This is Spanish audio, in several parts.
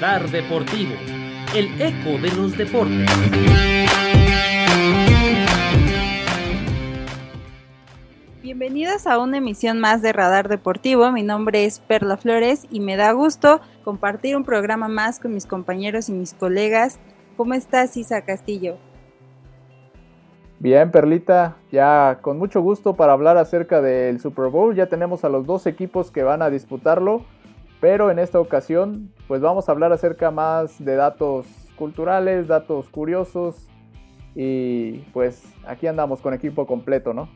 Radar Deportivo, el eco de los deportes. Bienvenidos a una emisión más de Radar Deportivo. Mi nombre es Perla Flores y me da gusto compartir un programa más con mis compañeros y mis colegas. ¿Cómo estás, Isa Castillo? Bien, Perlita, ya con mucho gusto para hablar acerca del Super Bowl. Ya tenemos a los dos equipos que van a disputarlo, pero en esta ocasión pues vamos a hablar acerca más de datos culturales, datos curiosos y pues aquí andamos con equipo completo, ¿no?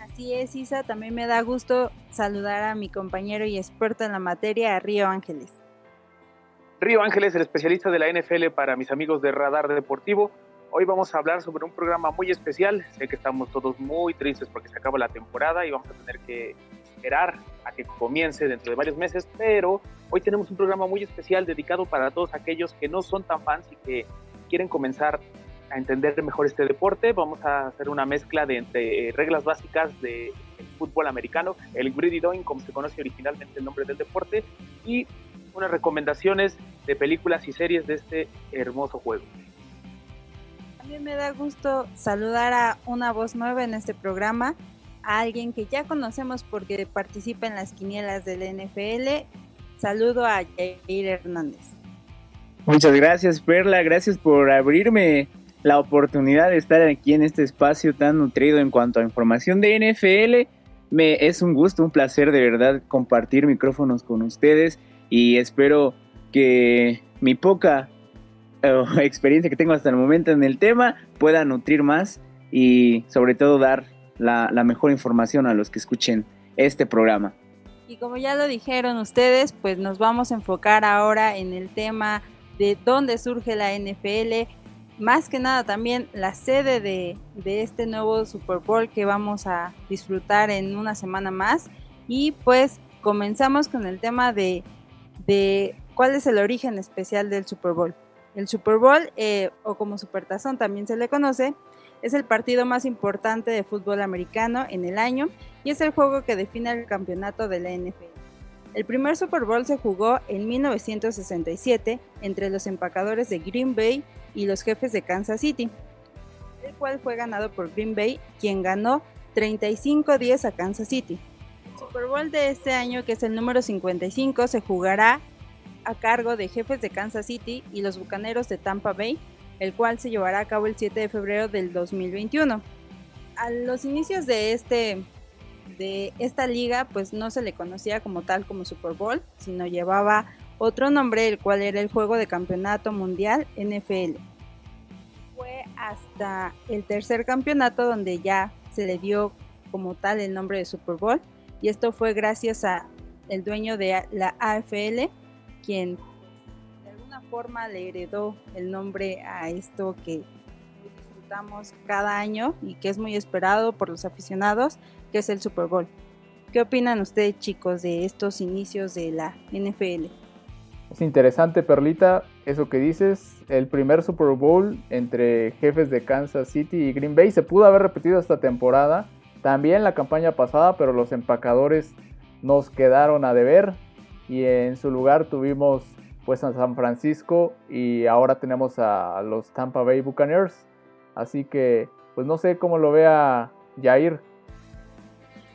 Así es, Isa, también me da gusto saludar a mi compañero y experto en la materia, Río Ángeles. Río Ángeles, el especialista de la NFL para mis amigos de Radar Deportivo. Hoy vamos a hablar sobre un programa muy especial. Sé que estamos todos muy tristes porque se acaba la temporada y vamos a tener que esperar a que comience dentro de varios meses, pero hoy tenemos un programa muy especial dedicado para todos aquellos que no son tan fans y que quieren comenzar a entender mejor este deporte. Vamos a hacer una mezcla de entre reglas básicas del fútbol americano, el Doing, como se conoce originalmente el nombre del deporte, y unas recomendaciones de películas y series de este hermoso juego. También me da gusto saludar a una voz nueva en este programa, a alguien que ya conocemos porque participa en las quinielas del NFL. Saludo a Jair Hernández. Muchas gracias, Perla. Gracias por abrirme la oportunidad de estar aquí en este espacio tan nutrido en cuanto a información de NFL. Me es un gusto, un placer de verdad compartir micrófonos con ustedes y espero que mi poca experiencia que tengo hasta el momento en el tema pueda nutrir más y sobre todo dar la, mejor información a los que escuchen este programa. Y como ya lo dijeron ustedes, pues nos vamos a enfocar ahora en el tema de dónde surge la NFL, más que nada también la sede de, de, este nuevo Super Bowl que vamos a disfrutar en una semana más. Y pues comenzamos con el tema de, de cuál es el origen especial del Super Bowl. El Super Bowl, eh, o como Supertazón también se le conoce, es el partido más importante de fútbol americano en el año y es el juego que define el campeonato de la NFL. El primer Super Bowl se jugó en 1967 entre los empacadores de Green Bay y los jefes de Kansas City, el cual fue ganado por Green Bay, quien ganó 35-10 a Kansas City. El Super Bowl de este año, que es el número 55, se jugará a cargo de Jefes de Kansas City y los Bucaneros de Tampa Bay, el cual se llevará a cabo el 7 de febrero del 2021. A los inicios de este de esta liga, pues no se le conocía como tal como Super Bowl, sino llevaba otro nombre, el cual era el Juego de Campeonato Mundial NFL. Fue hasta el tercer campeonato donde ya se le dio como tal el nombre de Super Bowl y esto fue gracias a el dueño de la AFL, quien forma le heredó el nombre a esto que disfrutamos cada año y que es muy esperado por los aficionados, que es el Super Bowl. ¿Qué opinan ustedes chicos de estos inicios de la NFL? Es interesante, Perlita, eso que dices. El primer Super Bowl entre jefes de Kansas City y Green Bay se pudo haber repetido esta temporada. También la campaña pasada, pero los empacadores nos quedaron a deber y en su lugar tuvimos pues a San Francisco y ahora tenemos a los Tampa Bay Buccaneers. Así que pues no sé cómo lo vea Jair.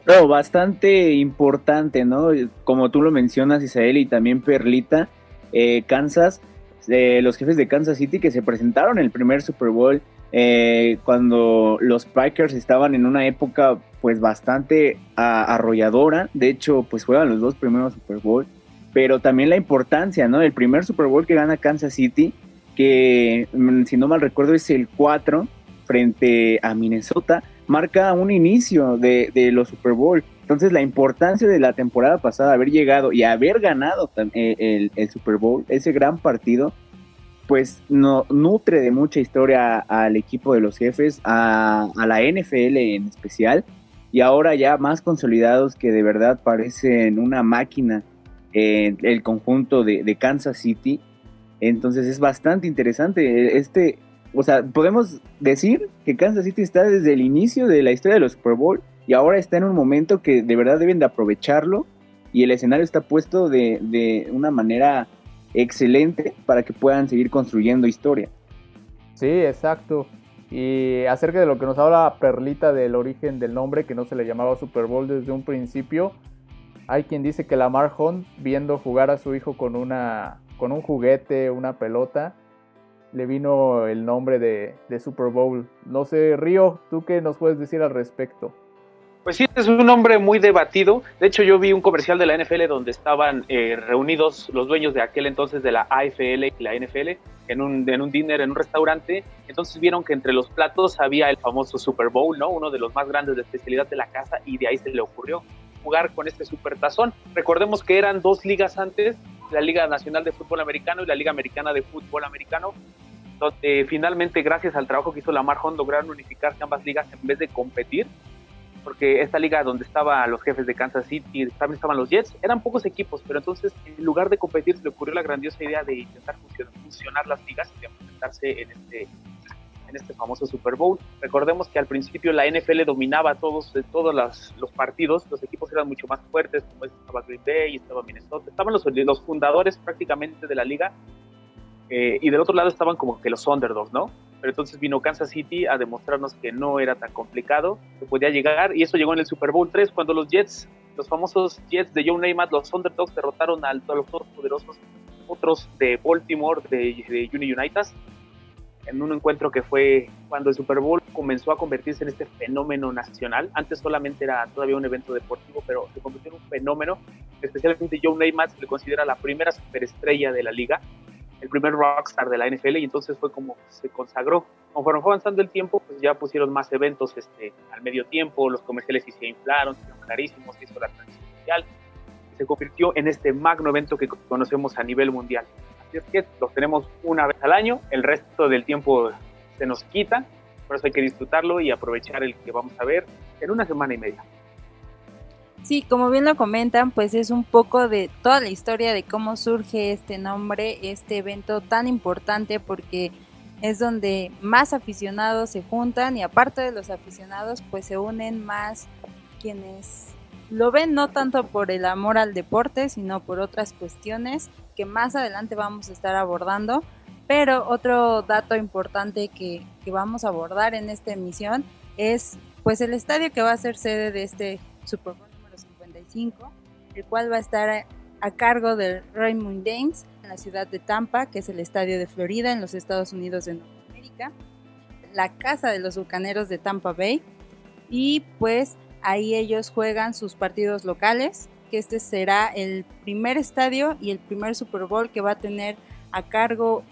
No, bastante importante, ¿no? Como tú lo mencionas, Isael, y también Perlita, eh, Kansas, eh, los jefes de Kansas City que se presentaron en el primer Super Bowl eh, cuando los Packers estaban en una época pues bastante arrolladora. De hecho, pues fueron los dos primeros Super Bowl pero también la importancia, ¿no? El primer Super Bowl que gana Kansas City, que mm, si no mal recuerdo es el 4 frente a Minnesota, marca un inicio de, los Super Bowl. Entonces la importancia de la temporada pasada, haber llegado y haber ganado eh, el, Super Bowl, ese gran partido, pues no, nutre de mucha historia al equipo de los jefes, a, a la NFL en especial, y ahora ya más consolidados que de verdad parecen una máquina el conjunto de, Kansas City. Entonces es bastante interesante. Este, o sea, podemos decir que Kansas City está desde el inicio de la historia de los Super Bowl y ahora está en un momento que de verdad deben de aprovecharlo y el escenario está puesto de, una manera excelente para que puedan seguir construyendo historia. Sí, exacto. Y acerca de lo que nos habla Perlita del origen del nombre, que no se le llamaba Super Bowl desde un principio, hay quien dice que Lamar Hunt, viendo jugar a su hijo con, una, con un juguete, una pelota, le vino el nombre de, de Super Bowl. No sé, Río, ¿tú qué nos puedes decir al respecto? Pues sí, es un nombre muy debatido. De hecho, yo vi un comercial de la NFL donde estaban eh, reunidos los dueños de aquel entonces de la AFL y la NFL en un, en un dinner, en un restaurante. Entonces vieron que entre los platos había el famoso Super Bowl, ¿no? Uno de los más grandes de especialidad de la casa y de ahí se le ocurrió jugar con este super tazón. Recordemos que eran dos ligas antes, la Liga Nacional de Fútbol Americano y la Liga Americana de Fútbol Americano, donde finalmente gracias al trabajo que hizo Lamar Hunt lograron unificarse ambas ligas en vez de competir porque esta liga donde estaban los jefes de Kansas City, también estaban los Jets, eran pocos equipos, pero entonces en lugar de competir se le ocurrió la grandiosa idea de intentar fusionar las ligas y de enfrentarse en este, en este famoso Super Bowl. Recordemos que al principio la NFL dominaba todos, todos los, los partidos, los equipos eran mucho más fuertes, como estaba Green Bay, estaba Minnesota, estaban los, los fundadores prácticamente de la liga, eh, y del otro lado estaban como que los underdogs, ¿no? pero entonces vino Kansas City a demostrarnos que no era tan complicado, que podía llegar, y eso llegó en el Super Bowl 3, cuando los Jets, los famosos Jets de Joe Namath, los Underdogs, derrotaron a, los dos poderosos otros de Baltimore, de, de Uni United, en un encuentro que fue cuando el Super Bowl comenzó a convertirse en este fenómeno nacional. Antes solamente era todavía un evento deportivo, pero se convirtió en un fenómeno. Especialmente Joe se le considera la primera superestrella de la liga el primer rockstar de la NFL y entonces fue como se consagró. Conforme fue avanzando el tiempo, pues ya pusieron más eventos este, al medio tiempo, los comerciales se inflaron, se clarísimos, se hizo la transición mundial, se convirtió en este magno evento que conocemos a nivel mundial. Es que los tenemos una vez al año, el resto del tiempo se nos quita, por eso hay que disfrutarlo y aprovechar el que vamos a ver en una semana y media. Sí, como bien lo comentan, pues es un poco de toda la historia de cómo surge este nombre, este evento tan importante porque es donde más aficionados se juntan y aparte de los aficionados pues se unen más quienes lo ven no tanto por el amor al deporte sino por otras cuestiones que más adelante vamos a estar abordando. Pero otro dato importante que, que vamos a abordar en esta emisión es pues el estadio que va a ser sede de este Super Bowl el cual va a estar a, cargo del Raymond James en la ciudad de Tampa, que es el estadio de Florida en los Estados Unidos de Norteamérica, la casa de los bucaneros de Tampa Bay, y pues ahí ellos juegan sus partidos locales, que este será el primer estadio y el primer Super Bowl que va a tener a cargo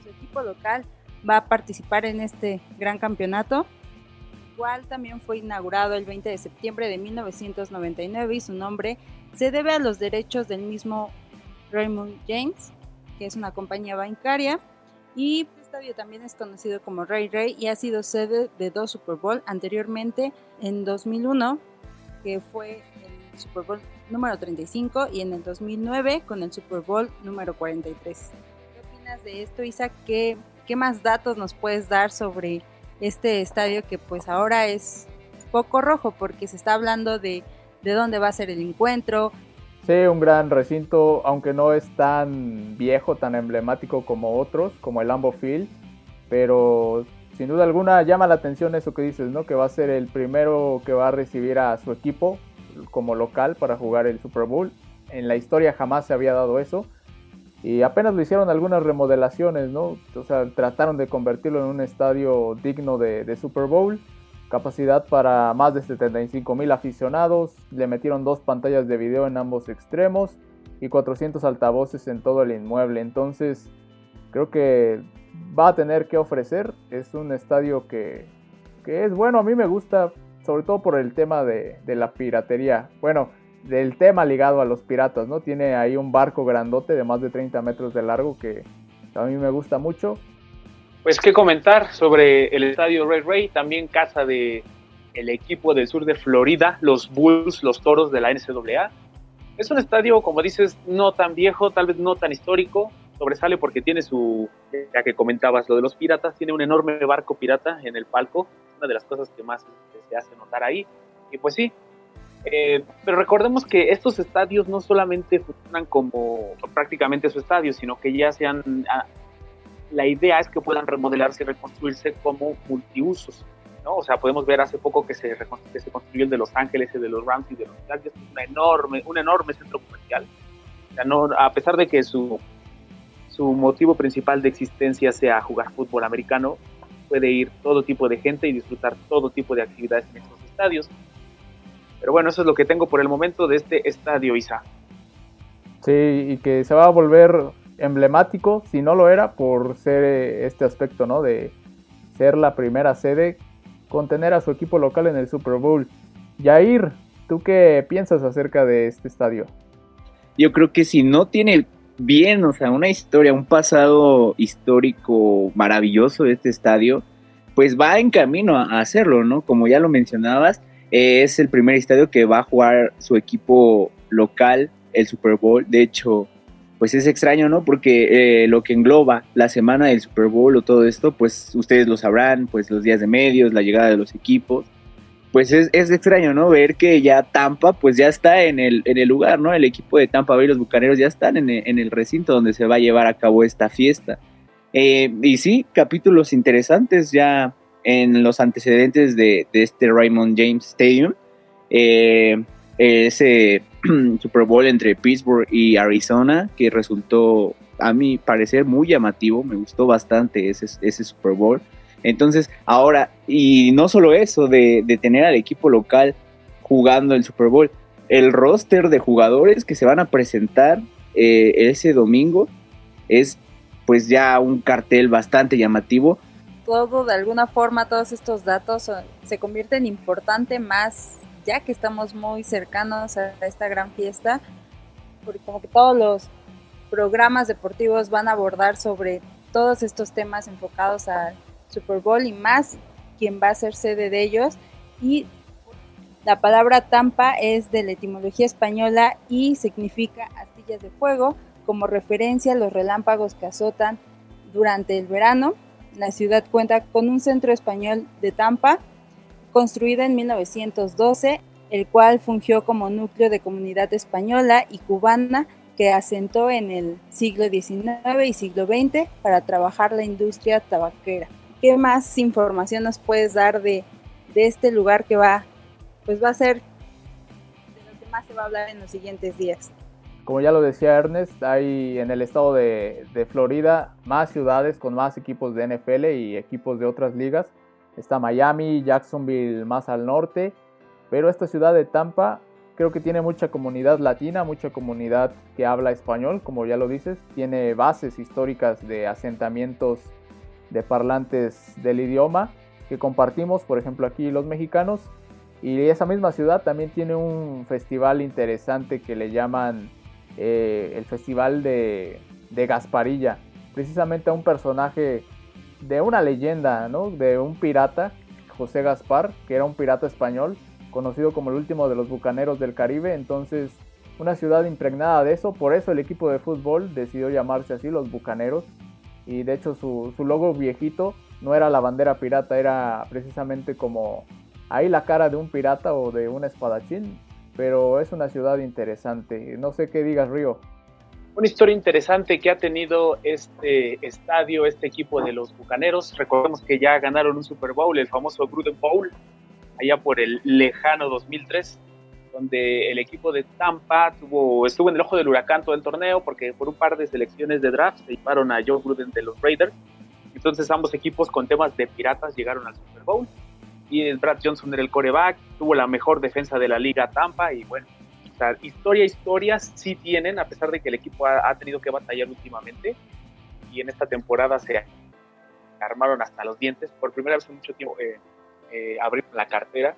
su equipo local. Va a participar en este gran campeonato cual también fue inaugurado el 20 de septiembre de 1999 y su nombre se debe a los derechos del mismo Raymond James, que es una compañía bancaria, y el estadio también es conocido como Ray Ray y ha sido sede de dos Super Bowl anteriormente en 2001, que fue el Super Bowl número 35 y en el 2009 con el Super Bowl número 43. ¿Qué opinas de esto, Isa? ¿Qué, qué más datos nos puedes dar sobre este estadio que pues ahora es poco rojo porque se está hablando de, de dónde va a ser el encuentro. Sí, un gran recinto, aunque no es tan viejo, tan emblemático como otros, como el Lambo Field, pero sin duda alguna llama la atención eso que dices, ¿no? Que va a ser el primero que va a recibir a su equipo como local para jugar el Super Bowl. En la historia jamás se había dado eso. Y apenas lo hicieron algunas remodelaciones, ¿no? O sea, trataron de convertirlo en un estadio digno de, Super Bowl. Capacidad para más de 75 mil aficionados. Le metieron dos pantallas de video en ambos extremos y 400 altavoces en todo el inmueble. Entonces, creo que va a tener que ofrecer. Es un estadio que, es bueno. A mí me gusta, sobre todo por el tema de, de la piratería. Bueno, del tema ligado a los piratas, ¿no? Tiene ahí un barco grandote de más de 30 metros de largo que a mí me gusta mucho. Pues qué comentar sobre el estadio Ray Ray, también casa de equipo del sur de Florida, los Bulls, los Toros de la NCAA. Es un estadio, como dices, no tan viejo, tal vez no tan histórico, sobresale porque tiene su, ya que comentabas lo de los piratas, tiene un enorme barco pirata en el palco, una de las cosas que más se hace notar ahí. Y pues sí, Eh, pero recordemos que estos estadios no solamente funcionan como prácticamente su estadio, sino que ya sean... Ah, la idea es que puedan remodelarse y reconstruirse como multiusos. ¿no? O sea, podemos ver hace poco que se, que se construyó el de Los Ángeles, el de los Rams y de los Chargers, una enorme, un enorme centro comercial. O sea, no, a pesar de que su, su motivo principal de existencia sea jugar fútbol americano, puede ir todo tipo de gente y disfrutar todo tipo de actividades en estos estadios. Pero bueno, eso es lo que tengo por el momento de este estadio, Isa. Sí, y que se va a volver emblemático, si no lo era, por ser eh, este aspecto, ¿no? De ser la primera sede, contener a su equipo local en el Super Bowl. Yair, ¿tú qué piensas acerca de este estadio? Yo creo que si no tiene bien, o sea, una historia, un pasado histórico maravilloso de este estadio, pues va en camino a hacerlo, ¿no? Como ya lo mencionabas, es el primer estadio que va a jugar su equipo local el Super Bowl. De hecho, pues es extraño, ¿no? Porque eh, lo que engloba la semana del Super Bowl o todo esto, pues ustedes lo sabrán, pues los días de medios, la llegada de los equipos, pues es, extraño, ¿no? Ver que ya Tampa, pues ya está en el, en el lugar, ¿no? El equipo de Tampa Bay, los Bucaneros ya están en el, recinto donde se va a llevar a cabo esta fiesta. Eh, y sí, capítulos interesantes ya en los antecedentes de, este Raymond James Stadium. Eh, ese Super Bowl entre Pittsburgh y Arizona, que resultó, a mi parecer, muy llamativo. Me gustó bastante ese, ese Super Bowl. Entonces, ahora, y no solo eso, de, tener al equipo local jugando el Super Bowl, el roster de jugadores que se van a presentar eh, ese domingo es pues ya un cartel bastante llamativo. Todo, de alguna forma, todos estos datos se convierten importante más ya que estamos muy cercanos a esta gran fiesta, porque como que todos los programas deportivos van a abordar sobre todos estos temas enfocados al Super Bowl y más quien va a ser sede de ellos. Y la palabra Tampa es de la etimología española y significa astillas de fuego, como referencia a los relámpagos que azotan durante el verano. La ciudad cuenta con un centro español de Tampa, construida en 1912, el cual fungió como núcleo de comunidad española y cubana que asentó en el siglo XIX y siglo XX para trabajar la industria tabaquera. ¿Qué más información nos puedes dar de, este lugar que va, pues va a ser de lo que más se va a hablar en los siguientes días? Como ya lo decía Ernest, hay en el estado de, de Florida más ciudades con más equipos de NFL y equipos de otras ligas Está Miami, Jacksonville más al norte, pero esta ciudad de Tampa creo que tiene mucha comunidad latina, mucha comunidad que habla español, como ya lo dices, tiene bases históricas de asentamientos de parlantes del idioma que compartimos, por ejemplo, aquí los mexicanos. Y esa misma ciudad también tiene un festival interesante que le llaman eh, el Festival de, de Gasparilla, precisamente a un personaje de una leyenda, ¿no? De un pirata, José Gaspar, que era un pirata español, conocido como el último de los bucaneros del Caribe. Entonces, una ciudad impregnada de eso. Por eso el equipo de fútbol decidió llamarse así, los bucaneros. Y de hecho, su, su logo viejito no era la bandera pirata, era precisamente como ahí la cara de un pirata o de un espadachín. Pero es una ciudad interesante. No sé qué digas, Río una historia interesante que ha tenido este estadio, este equipo de los Bucaneros. Recordemos que ya ganaron un Super Bowl, el famoso Gruden Bowl, allá por el lejano 2003, donde el equipo de Tampa tuvo, estuvo en el ojo del huracán todo el torneo porque por un par de selecciones de draft se llevaron a Joe Gruden de los Raiders. Entonces ambos equipos con temas de piratas llegaron al Super Bowl y Brad Johnson era el coreback, tuvo la mejor defensa de la liga Tampa y bueno, historia, historias sí tienen, a pesar de que el equipo ha, tenido que batallar últimamente. Y en esta temporada se armaron hasta los dientes. Por primera vez en mucho tiempo eh, eh, abrieron la cartera.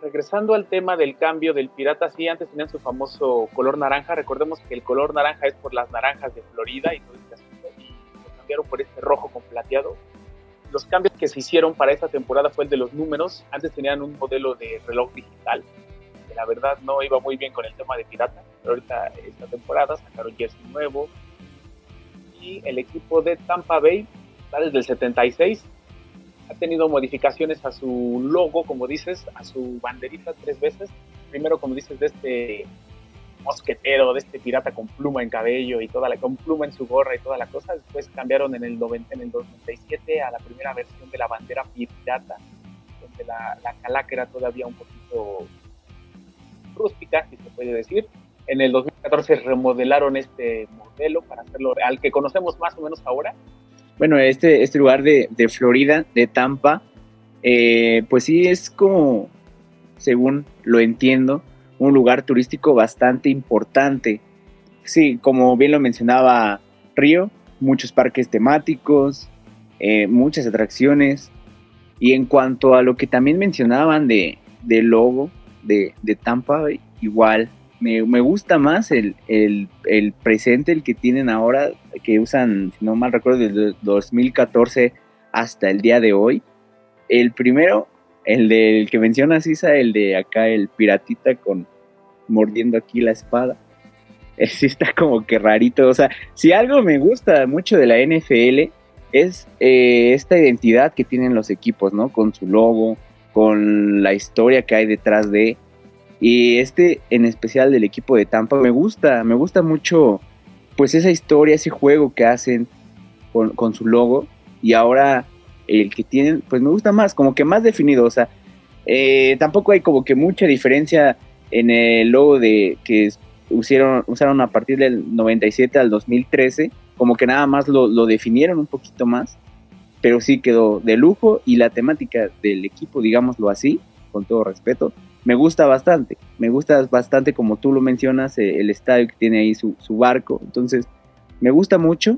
Regresando al tema del cambio del pirata, sí, antes tenían su famoso color naranja. Recordemos que el color naranja es por las naranjas de Florida y todo este asunto. Y lo cambiaron por este rojo con plateado. Los cambios que se hicieron para esta temporada fue el de los números. Antes tenían un modelo de reloj digital la verdad no iba muy bien con el tema de pirata, pero ahorita esta temporada sacaron jersey nuevo y el equipo de Tampa Bay está desde el 76 ha tenido modificaciones a su logo, como dices, a su banderita tres veces. primero, como dices, de este mosquetero, de este pirata con pluma en cabello y toda la, con pluma en su gorra y toda la cosa. Después cambiaron en el, 90, en el 97 a la primera versión de la bandera pirata, donde la, la calaca era todavía un poquito rústica, si se puede decir. En el 2014 remodelaron este modelo para hacerlo al que conocemos más o menos ahora. Bueno, este, este lugar de, de Florida, de Tampa, eh, pues sí es como, según lo entiendo, un lugar turístico bastante importante. Sí, como bien lo mencionaba Río, muchos parques temáticos, eh, muchas atracciones. Y en cuanto a lo que también mencionaban de, del logo de, de Tampa, igual me, me, gusta más el, el, el, presente, el que tienen ahora, que usan, si no mal recuerdo, desde 2014 hasta el día de hoy. El primero, el del que menciona Sisa, el de acá, el piratita con mordiendo aquí la espada. Sí está como que rarito. O sea, si algo me gusta mucho de la NFL es eh, esta identidad que tienen los equipos, ¿no? Con su logo, con la historia que hay detrás de. Y este en especial del equipo de Tampa me gusta, me gusta mucho pues esa historia, ese juego que hacen con, con su logo. Y ahora el que tienen, pues me gusta más, como que más definido, o sea, eh, tampoco hay como que mucha diferencia en el logo de que usaron, usaron a partir del 97 al 2013, como que nada más lo, lo definieron un poquito más, pero sí quedó de lujo. Y la temática del equipo, digámoslo así, con todo respeto, me gusta bastante, me gusta bastante como tú lo mencionas, eh, el estadio que tiene ahí su, su barco, entonces me gusta mucho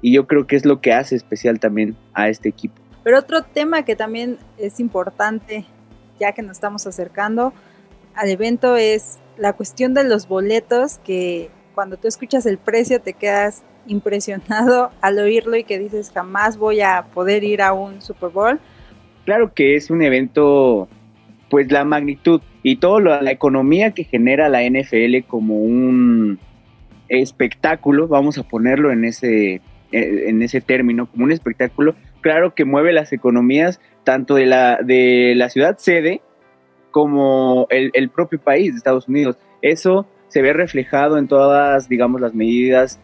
y yo creo que es lo que hace especial también a este equipo. Pero otro tema que también es importante, ya que nos estamos acercando al evento, es la cuestión de los boletos, que cuando tú escuchas el precio te quedas impresionado al oírlo y que dices jamás voy a poder ir a un Super Bowl. Claro que es un evento, pues la magnitud y toda la economía que genera la NFL como un espectáculo, vamos a ponerlo en ese eh, en ese término, como un espectáculo, claro que mueve las economías tanto de la, de la ciudad sede como el, el propio país de Estados Unidos. Eso se ve reflejado en todas, digamos, las medidas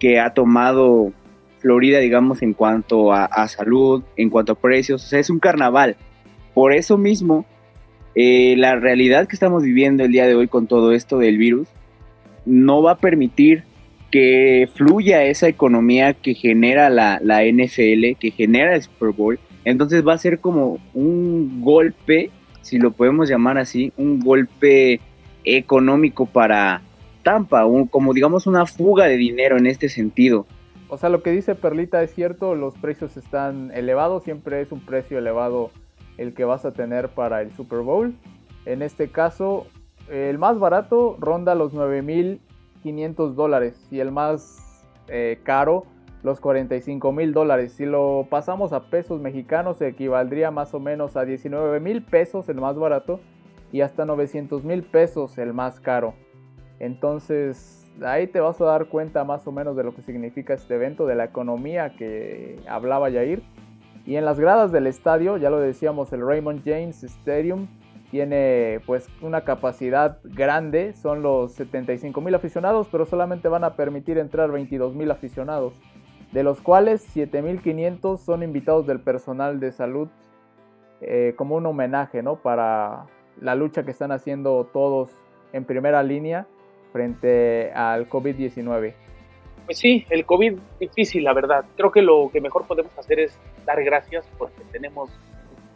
que ha tomado Florida, digamos, en cuanto a, a, salud, en cuanto a precios. O sea, es un carnaval. Por eso mismo, eh, la realidad que estamos viviendo el día de hoy con todo esto del virus no va a permitir que fluya esa economía que genera la, la, NFL, que genera el Super Bowl. Entonces va a ser como un golpe, si lo podemos llamar así, un golpe económico para Tampa, un, como digamos una fuga de dinero en este sentido. O sea, lo que dice Perlita es cierto, los precios están elevados, siempre es un precio elevado el que vas a tener para el Super Bowl. En este caso, el más barato ronda los 9 mil 500 dólares y el más eh, caro los 45 mil dólares. Si lo pasamos a pesos mexicanos equivaldría más o menos a 19 mil pesos el más barato y hasta 900 mil pesos el más caro. Entonces ahí te vas a dar cuenta más o menos de lo que significa este evento, de la economía que hablaba Yair. Y en las gradas del estadio, ya lo decíamos, el Raymond James Stadium tiene pues una capacidad grande, son los 75 mil aficionados, pero solamente van a permitir entrar 22 mil aficionados, de los cuales 7.500 son invitados del personal de salud eh, como un homenaje ¿no? para la lucha que están haciendo todos en primera línea frente al COVID-19. Pues sí, el COVID difícil, la verdad. Creo que lo que mejor podemos hacer es dar gracias porque tenemos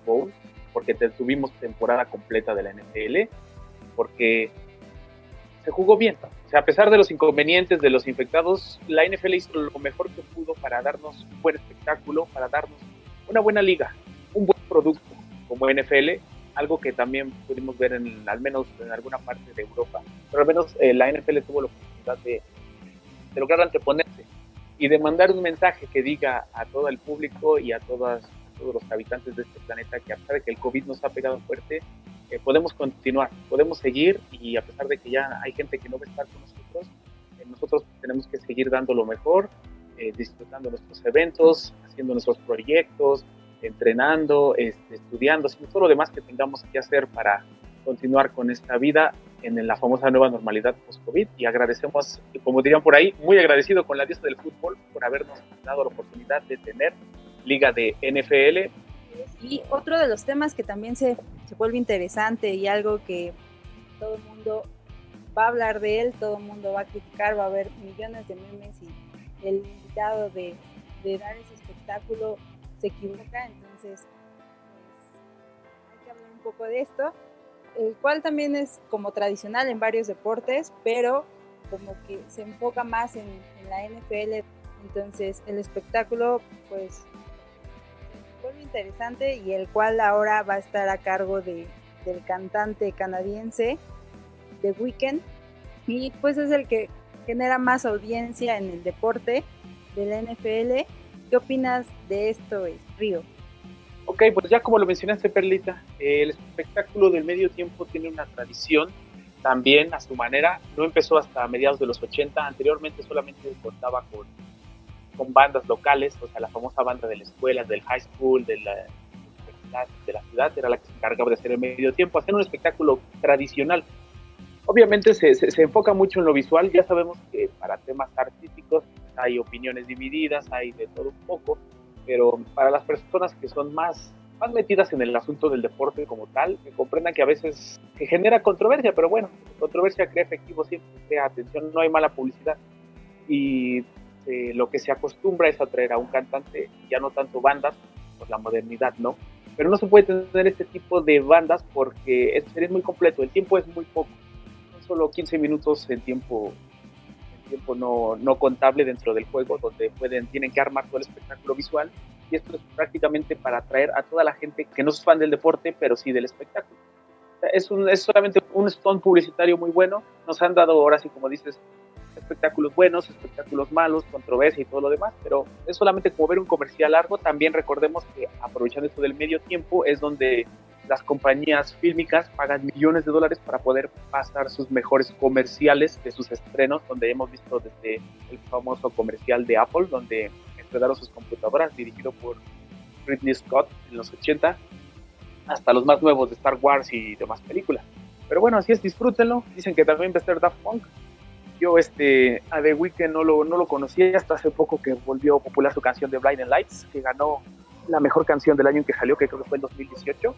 Bowl, porque tuvimos temporada completa de la NFL, porque se jugó bien. O sea, a pesar de los inconvenientes de los infectados, la NFL hizo lo mejor que pudo para darnos un buen espectáculo, para darnos una buena liga, un buen producto como NFL, algo que también pudimos ver en, al menos en alguna parte de Europa. Pero al menos eh, la NFL tuvo la oportunidad de, de lograr anteponerse y de mandar un mensaje que diga a todo el público y a todas todos los habitantes de este planeta que a pesar de que el COVID nos ha pegado fuerte, eh, podemos continuar, podemos seguir y a pesar de que ya hay gente que no va a estar con nosotros, eh, nosotros tenemos que seguir dando lo mejor, eh, disfrutando nuestros eventos, haciendo nuestros proyectos, entrenando, este, estudiando, todo lo demás que tengamos que hacer para continuar con esta vida en la famosa nueva normalidad post-COVID y agradecemos, como dirían por ahí, muy agradecido con la diosa del fútbol por habernos dado la oportunidad de tener liga de NFL. Y otro de los temas que también se, se vuelve interesante y algo que todo el mundo va a hablar de él, todo el mundo va a criticar, va a haber millones de memes y el invitado de, de dar ese espectáculo se equivoca, entonces pues, hay que hablar un poco de esto el cual también es como tradicional en varios deportes, pero como que se enfoca más en, la NFL, entonces el espectáculo pues vuelve interesante y el cual ahora va a estar a cargo de, del cantante canadiense The Weeknd y pues es el que genera más audiencia en el deporte de la NFL. ¿Qué opinas de esto, Río? Ok, pues ya como lo mencionaste, Perlita, el espectáculo del medio tiempo tiene una tradición también a su manera. No empezó hasta mediados de los 80, anteriormente solamente contaba con, bandas locales, o sea, la famosa banda de la escuela, del high school, de la, de la ciudad, era la que se encargaba de hacer el medio tiempo, hacer un espectáculo tradicional. Obviamente se, se, se enfoca mucho en lo visual, ya sabemos que para temas artísticos hay opiniones divididas, hay de todo un poco, pero para las personas que son más, más metidas en el asunto del deporte como tal, que comprendan que a veces se genera controversia, pero bueno, controversia crea efectivo siempre, crea atención, no hay mala publicidad. Y eh, lo que se acostumbra es atraer a un cantante, ya no tanto bandas, por la modernidad, ¿no? Pero no se puede tener este tipo de bandas porque sería muy completo, el tiempo es muy poco, son solo 15 minutos en tiempo tiempo no, no contable dentro del juego, donde pueden, tienen que armar todo el espectáculo visual. Y esto es prácticamente para atraer a toda la gente que no es fan del deporte, pero sí del espectáculo. Es, un, es solamente un stone publicitario muy bueno. Nos han dado ahora sí, como dices, espectáculos buenos, espectáculos malos, controversia y todo lo demás, pero es solamente como ver un comercial largo. También recordemos que aprovechando esto del medio tiempo es donde las compañías fílmicas pagan millones de dólares para poder pasar sus mejores comerciales de sus estrenos, donde hemos visto desde el famoso comercial de Apple, donde estrenaron sus computadoras, dirigido por Ridley Scott en los 80, hasta los más nuevos de Star Wars y demás películas. Pero bueno, así es, disfrútenlo. Dicen que también va a estar Daft Punk. Yo este, a The Weeknd no lo, no lo conocía hasta hace poco que volvió popular su canción de Blinding Lights, que ganó la mejor canción del año en que salió, que creo que fue en 2018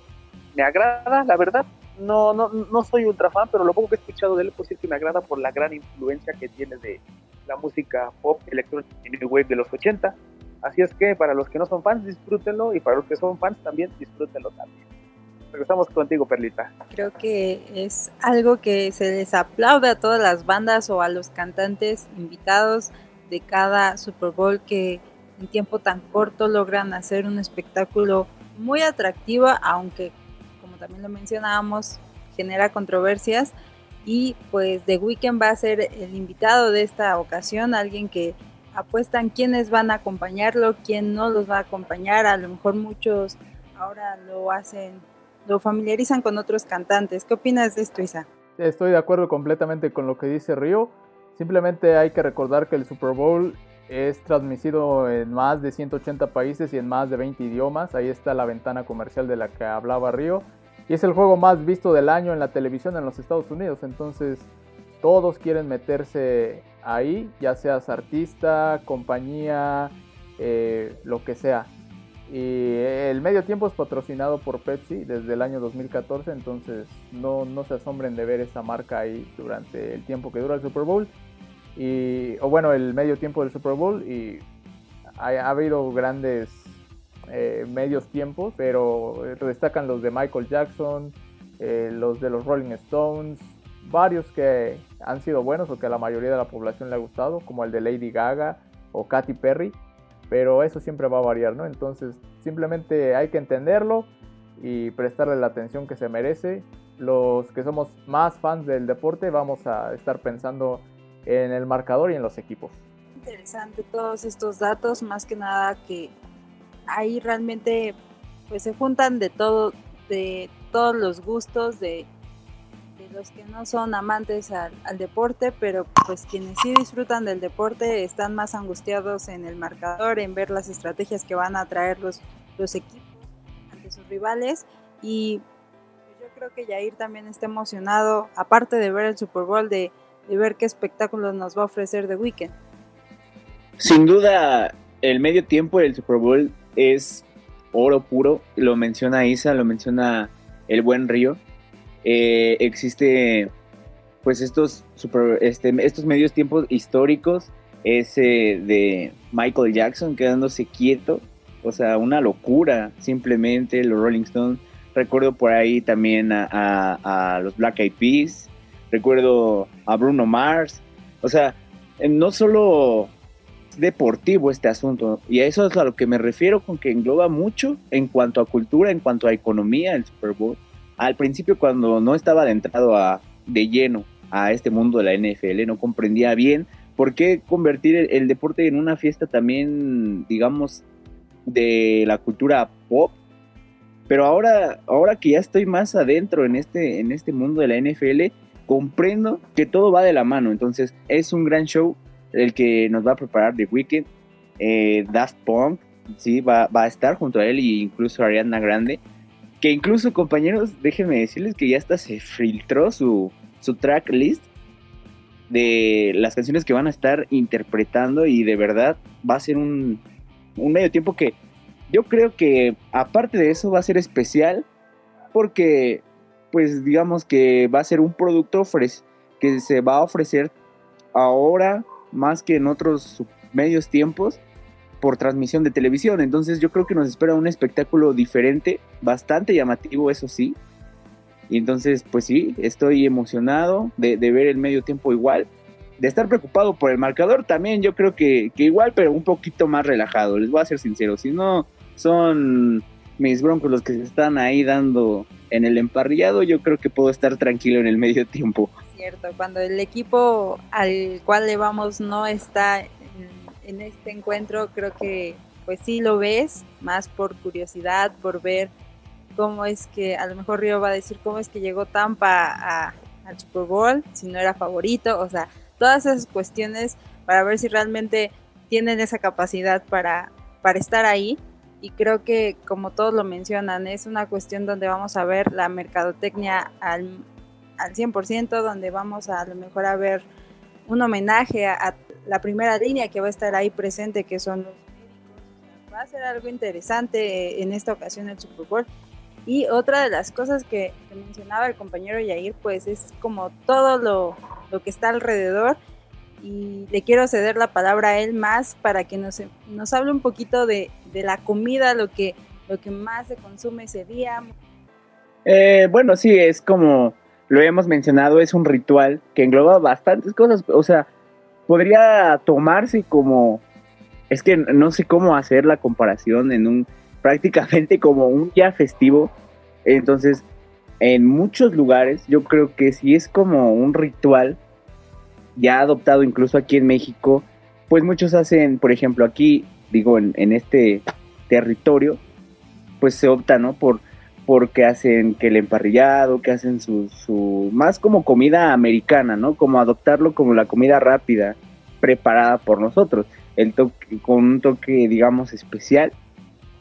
me agrada, la verdad. No, no, no soy ultra fan, pero lo poco que he escuchado de él, por cierto, me agrada por la gran influencia que tiene de la música pop, electrónica y new wave de los 80. Así es que para los que no son fans, disfrútenlo y para los que son fans también, disfrútenlo también. Regresamos contigo, Perlita. Creo que es algo que se les aplaude a todas las bandas o a los cantantes invitados de cada Super Bowl que en tiempo tan corto logran hacer un espectáculo muy atractivo, aunque también lo mencionábamos, genera controversias y pues The Weeknd va a ser el invitado de esta ocasión, alguien que apuestan quiénes van a acompañarlo, quién no los va a acompañar, a lo mejor muchos ahora lo hacen, lo familiarizan con otros cantantes. ¿Qué opinas de esto, Isa? Estoy de acuerdo completamente con lo que dice Río. Simplemente hay que recordar que el Super Bowl es transmitido en más de 180 países y en más de 20 idiomas. Ahí está la ventana comercial de la que hablaba Río y es el juego más visto del año en la televisión en los Estados Unidos. Entonces todos quieren meterse ahí, ya seas artista, compañía, eh, lo que sea. Y el medio tiempo es patrocinado por Pepsi desde el año 2014, entonces no, no se asombren de ver esa marca ahí durante el tiempo que dura el Super Bowl. Y, o bueno, el medio tiempo del Super Bowl. Y ha, ha habido grandes eh, medios tiempos, pero destacan los de Michael Jackson, eh, los de los Rolling Stones, varios que han sido buenos o que a la mayoría de la población le ha gustado, como el de Lady Gaga o Katy Perry, pero eso siempre va a variar, ¿no? Entonces simplemente hay que entenderlo y prestarle la atención que se merece. Los que somos más fans del deporte vamos a estar pensando en el marcador y en los equipos. Interesante todos estos datos, más que nada que ahí realmente pues se juntan de todo, de todos los gustos, de, los que no son amantes al, deporte, pero pues quienes sí disfrutan del deporte están más angustiados en el marcador, en ver las estrategias que van a traer los, los equipos ante sus rivales y yo creo que Jair también está emocionado, aparte de ver el Super Bowl, de, de ver qué espectáculos nos va a ofrecer The Weekend. Sin duda, el medio tiempo del Super Bowl es oro puro. Lo menciona Isa, lo menciona el buen Río. Eh, existe, pues, estos, este, estos medios tiempos históricos. Ese de Michael Jackson quedándose quieto. O sea, una locura, simplemente. Los Rolling Stones. Recuerdo por ahí también a, a, a los Black Eyed Peas. Recuerdo a Bruno Mars. O sea, no solo deportivo este asunto. Y a eso es a lo que me refiero con que engloba mucho en cuanto a cultura, en cuanto a economía el Super Bowl. Al principio cuando no estaba adentrado a, de lleno a este mundo de la NFL, no comprendía bien por qué convertir el, el deporte en una fiesta también, digamos, de la cultura pop. Pero ahora, ahora que ya estoy más adentro en este, en este mundo de la NFL, comprendo que todo va de la mano. Entonces es un gran show el que nos va a preparar The Weeknd, eh, Daft Punk, sí, va, va, a estar junto a él e incluso Ariana Grande. Que incluso, compañeros, déjenme decirles que ya hasta se filtró su, su track list de las canciones que van a estar interpretando y de verdad va a ser un, un medio tiempo que yo creo que aparte de eso va a ser especial porque pues digamos que va a ser un producto que se va a ofrecer ahora más que en otros medios tiempos por transmisión de televisión. Entonces yo creo que nos espera un espectáculo diferente, bastante llamativo, eso sí. Y entonces, pues sí, estoy emocionado de, ver el medio tiempo igual. De estar preocupado por el marcador también, yo creo que, que, igual, pero un poquito más relajado. Les voy a ser sincero, si no son mis broncos los que se están ahí dando en el emparrillado, yo creo que puedo estar tranquilo en el medio tiempo cierto, cuando el equipo al cual le vamos no está en, este encuentro, creo que pues sí lo ves, más por curiosidad, por ver cómo es que, a lo mejor Río va a decir cómo es que llegó Tampa al Super Bowl, si no era favorito, o sea, todas esas cuestiones para ver si realmente tienen esa capacidad para, para estar ahí. Y creo que, como todos lo mencionan, es una cuestión donde vamos a ver la mercadotecnia al, al 100%, donde vamos a, lo mejor a ver un homenaje a, la primera línea que va a estar ahí presente, que son los médicos. Va a ser algo interesante en esta ocasión el Super Bowl. Y otra de las cosas que, que mencionaba el compañero Yair, pues es como todo lo, lo, que está alrededor. Y le quiero ceder la palabra a él más para que nos, nos hable un poquito de, de la comida, lo que, lo que más se consume ese día. Eh, bueno, sí, es como lo hemos mencionado, es un ritual que engloba bastantes cosas. O sea, podría tomarse como. Es que no sé cómo hacer la comparación en un. prácticamente como un día festivo. Entonces, en muchos lugares, yo creo que si es como un ritual, ya adoptado incluso aquí en México, pues muchos hacen, por ejemplo, aquí, digo, en, en este territorio, pues se opta, ¿no? Por porque hacen que el emparrillado, que hacen su, su, más como comida americana, ¿no? Como adoptarlo como la comida rápida, preparada por nosotros, el toque, con un toque, digamos, especial.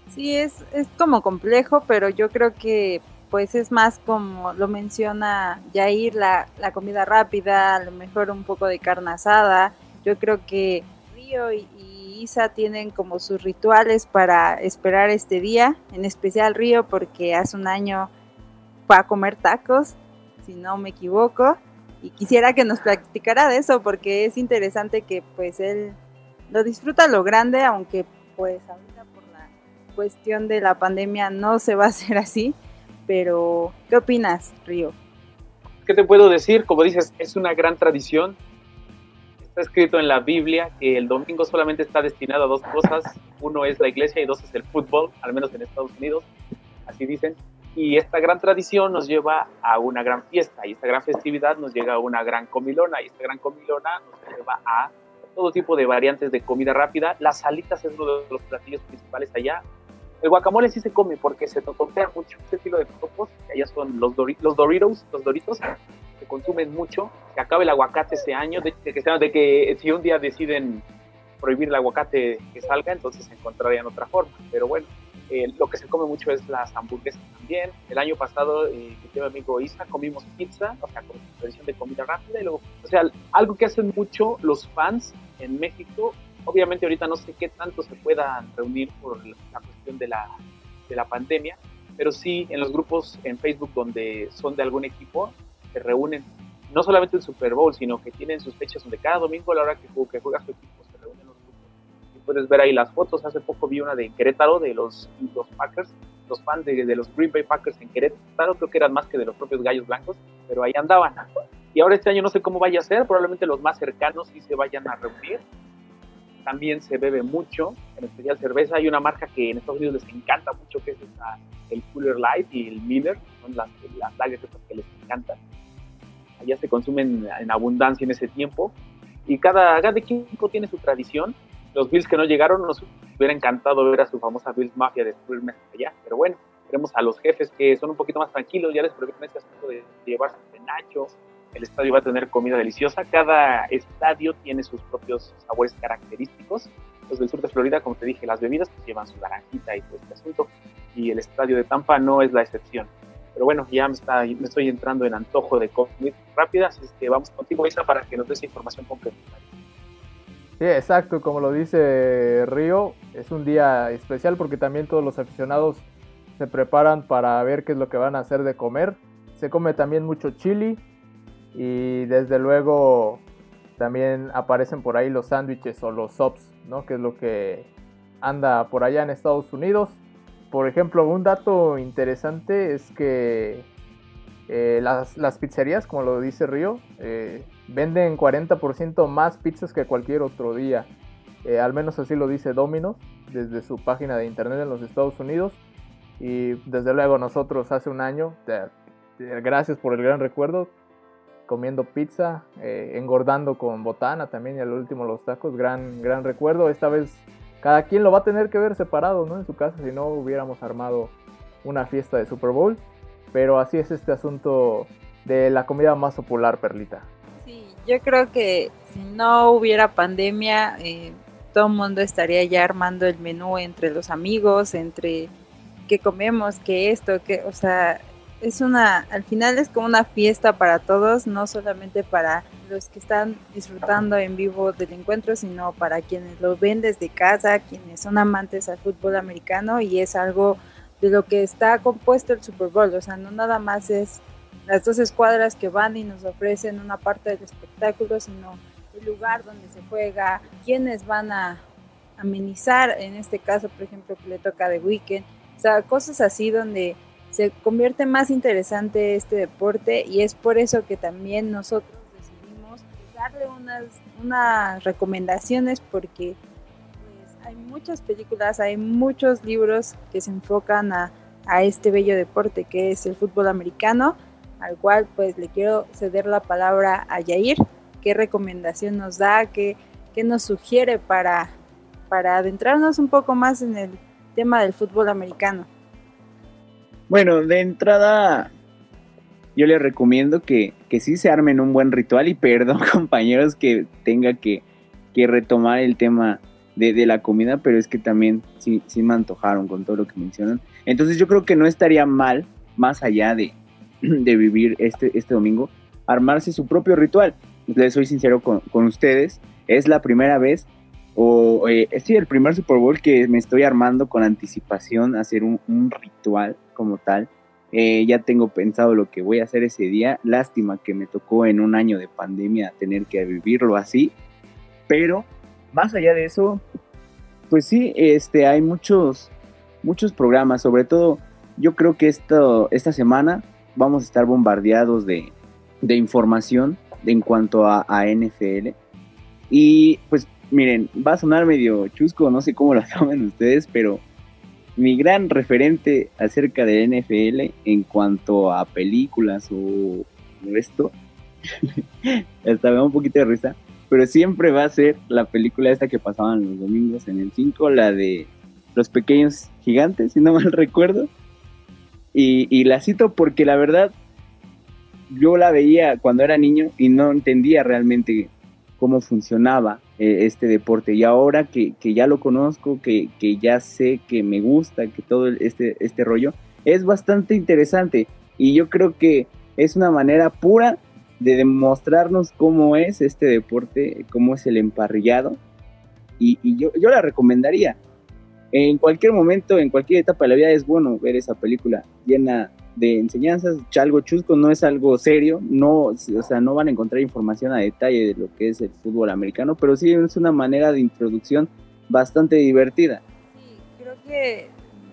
Sí, es, es como complejo, pero yo creo que pues es más como lo menciona Jair, la, la comida rápida, a lo mejor un poco de carne asada. Yo creo que Río y, Tienen como sus rituales para esperar este día, en especial Río porque hace un año fue a comer tacos, si no me equivoco, y quisiera que nos platicara de eso porque es interesante que pues él lo disfruta lo grande, aunque pues ahorita por la cuestión de la pandemia no se va a hacer así, pero ¿qué opinas, Río? ¿Qué te puedo decir? Como dices, es una gran tradición está escrito en la Biblia que el domingo solamente está destinado a dos cosas. Uno es la iglesia y dos es el fútbol, al menos en Estados Unidos, así dicen. Y esta gran tradición nos lleva a una gran fiesta y esta gran festividad nos llega a una gran comilona y esta gran comilona nos lleva a todo tipo de variantes de comida rápida. Las salitas es uno de los platillos principales allá. El guacamole sí se come porque se totontea mucho este estilo de topos, allá son los, dori los Doritos, los Doritos, consumen mucho, que acabe el aguacate ese año, de, de, que, de que si un día deciden prohibir el aguacate que salga, entonces encontrarían otra forma. Pero bueno, Eh, lo que se come mucho es las hamburguesas también. El año pasado, eh, mi amigo Isa, comimos pizza, o sea, con tradición de comida rápida. Y luego, o sea, algo que hacen mucho los fans en México. Obviamente ahorita no sé qué tanto se puedan reunir por la cuestión de la, de la pandemia, pero sí en los grupos en Facebook donde son de algún equipo, se reúnen no solamente el Super Bowl, sino que tienen sus fechas donde cada domingo a la hora que, que juega su equipo se reúnen los grupos. Y puedes ver ahí las fotos. Hace poco vi una de Querétaro, de los, los Packers, los fans de, de, los Green Bay Packers en Querétaro, creo que eran más que de los propios Gallos Blancos, pero ahí andaban. Y ahora este año no sé cómo vaya a ser, probablemente los más cercanos sí se vayan a reunir. También se bebe mucho, en especial cerveza. Hay una marca que en Estados Unidos les encanta mucho, que es el Cooler Light y el Miller, son las, las lagers que les encantan allá se consumen en abundancia en ese tiempo. Y cada, cada equipo tiene su tradición. Los Bills que no llegaron nos hubiera encantado ver a su famosa Bills Mafia destruir meses allá. Pero bueno, tenemos a los jefes que son un poquito más tranquilos, ya les permiten ese asunto de llevarse de Nacho. El estadio va a tener comida deliciosa. Cada estadio tiene sus propios sabores característicos. Los del sur de Florida, como te dije, las bebidas pues llevan su naranjita y todo este asunto. Y el estadio de Tampa no es la excepción. Pero bueno, ya me, está, me estoy entrando en antojo de comida rápida, así que vamos contigo, Isa, para que nos des información completa. Sí, exacto, como lo dice Río, es un día especial porque también todos los aficionados se preparan para ver qué es lo que van a hacer de comer. Se come también mucho chili y desde luego también aparecen por ahí los sándwiches o los sops, ¿no? Que es lo que anda por allá en Estados Unidos por ejemplo, un dato interesante es que eh, las, pizzerías, como lo dice Río, eh, venden 40% más pizzas que cualquier otro día. Eh, al menos así lo dice Domino's desde su página de internet en los Estados Unidos. Y desde luego nosotros hace un año, gracias por el gran recuerdo, comiendo pizza, engordando con botana también y al último los tacos, gran, gran recuerdo. Esta vez cada quien lo va a tener que ver separado, ¿no? En su casa, si no hubiéramos armado una fiesta de Super Bowl. Pero así es este asunto de la comida más popular, Perlita. Sí, yo creo que si no hubiera pandemia, eh, todo el mundo estaría ya armando el menú entre los amigos, entre qué comemos, qué esto, que, o sea, es una, al final es como una fiesta para todos, no solamente para los que están disfrutando en vivo del encuentro, sino para quienes lo ven desde casa, quienes son amantes al fútbol americano y es algo de lo que está compuesto el Super Bowl, o sea, no nada más es las dos escuadras que van y nos ofrecen una parte del espectáculo, sino el lugar donde se juega, quienes van a amenizar, en este caso, por ejemplo, que le toca de weekend, o sea, cosas así donde se convierte más interesante este deporte y es por eso que también nosotros decidimos darle unas, unas recomendaciones porque pues, hay muchas películas, hay muchos libros que se enfocan a, a, este bello deporte que es el fútbol americano, al cual pues le quiero ceder la palabra a Yair, qué recomendación nos da, qué, qué nos sugiere para, para adentrarnos un poco más en el tema del fútbol americano. Bueno, de entrada, yo les recomiendo que, que sí se armen un buen ritual y perdón compañeros que tenga que, retomar el tema de, la comida, pero es que también sí, sí me antojaron con todo lo que mencionan. Entonces yo creo que no estaría mal, más allá de, vivir este, este domingo, armarse su propio ritual. Les soy sincero con, ustedes, es la primera vez, o eh, sí, el primer Super Bowl que me estoy armando con anticipación, hacer un, un ritual como tal. Eh, ya tengo pensado lo que voy a hacer ese día. Lástima que me tocó en un año de pandemia tener que vivirlo así. Pero más allá de eso, pues sí, este, hay muchos, muchos programas. Sobre todo, yo creo que esto, esta semana vamos a estar bombardeados de, de información en cuanto a, a, NFL. Y pues miren, va a sonar medio chusco, no sé cómo lo tomen ustedes, pero mi gran referente acerca de NFL en cuanto a películas o esto, hasta me da un poquito de risa, pero siempre va a ser la película esta que pasaban los domingos en el 5, la de Los Pequeños Gigantes, si no mal recuerdo. Y la cito porque la verdad yo la veía cuando era niño y no entendía realmente cómo funcionaba eh, este deporte. Y ahora que, ya lo conozco, que, que, ya sé que me gusta, que todo este, este rollo, es bastante interesante. Y yo creo que es una manera pura de demostrarnos cómo es este deporte, cómo es el emparrillado. Y, yo, yo la recomendaría. En cualquier momento, en cualquier etapa de la vida es bueno ver esa película llena de enseñanzas, algo chusco, no es algo serio, no, o sea, no van a encontrar información a detalle de lo que es el fútbol americano, pero sí es una manera de introducción bastante divertida. Sí, creo que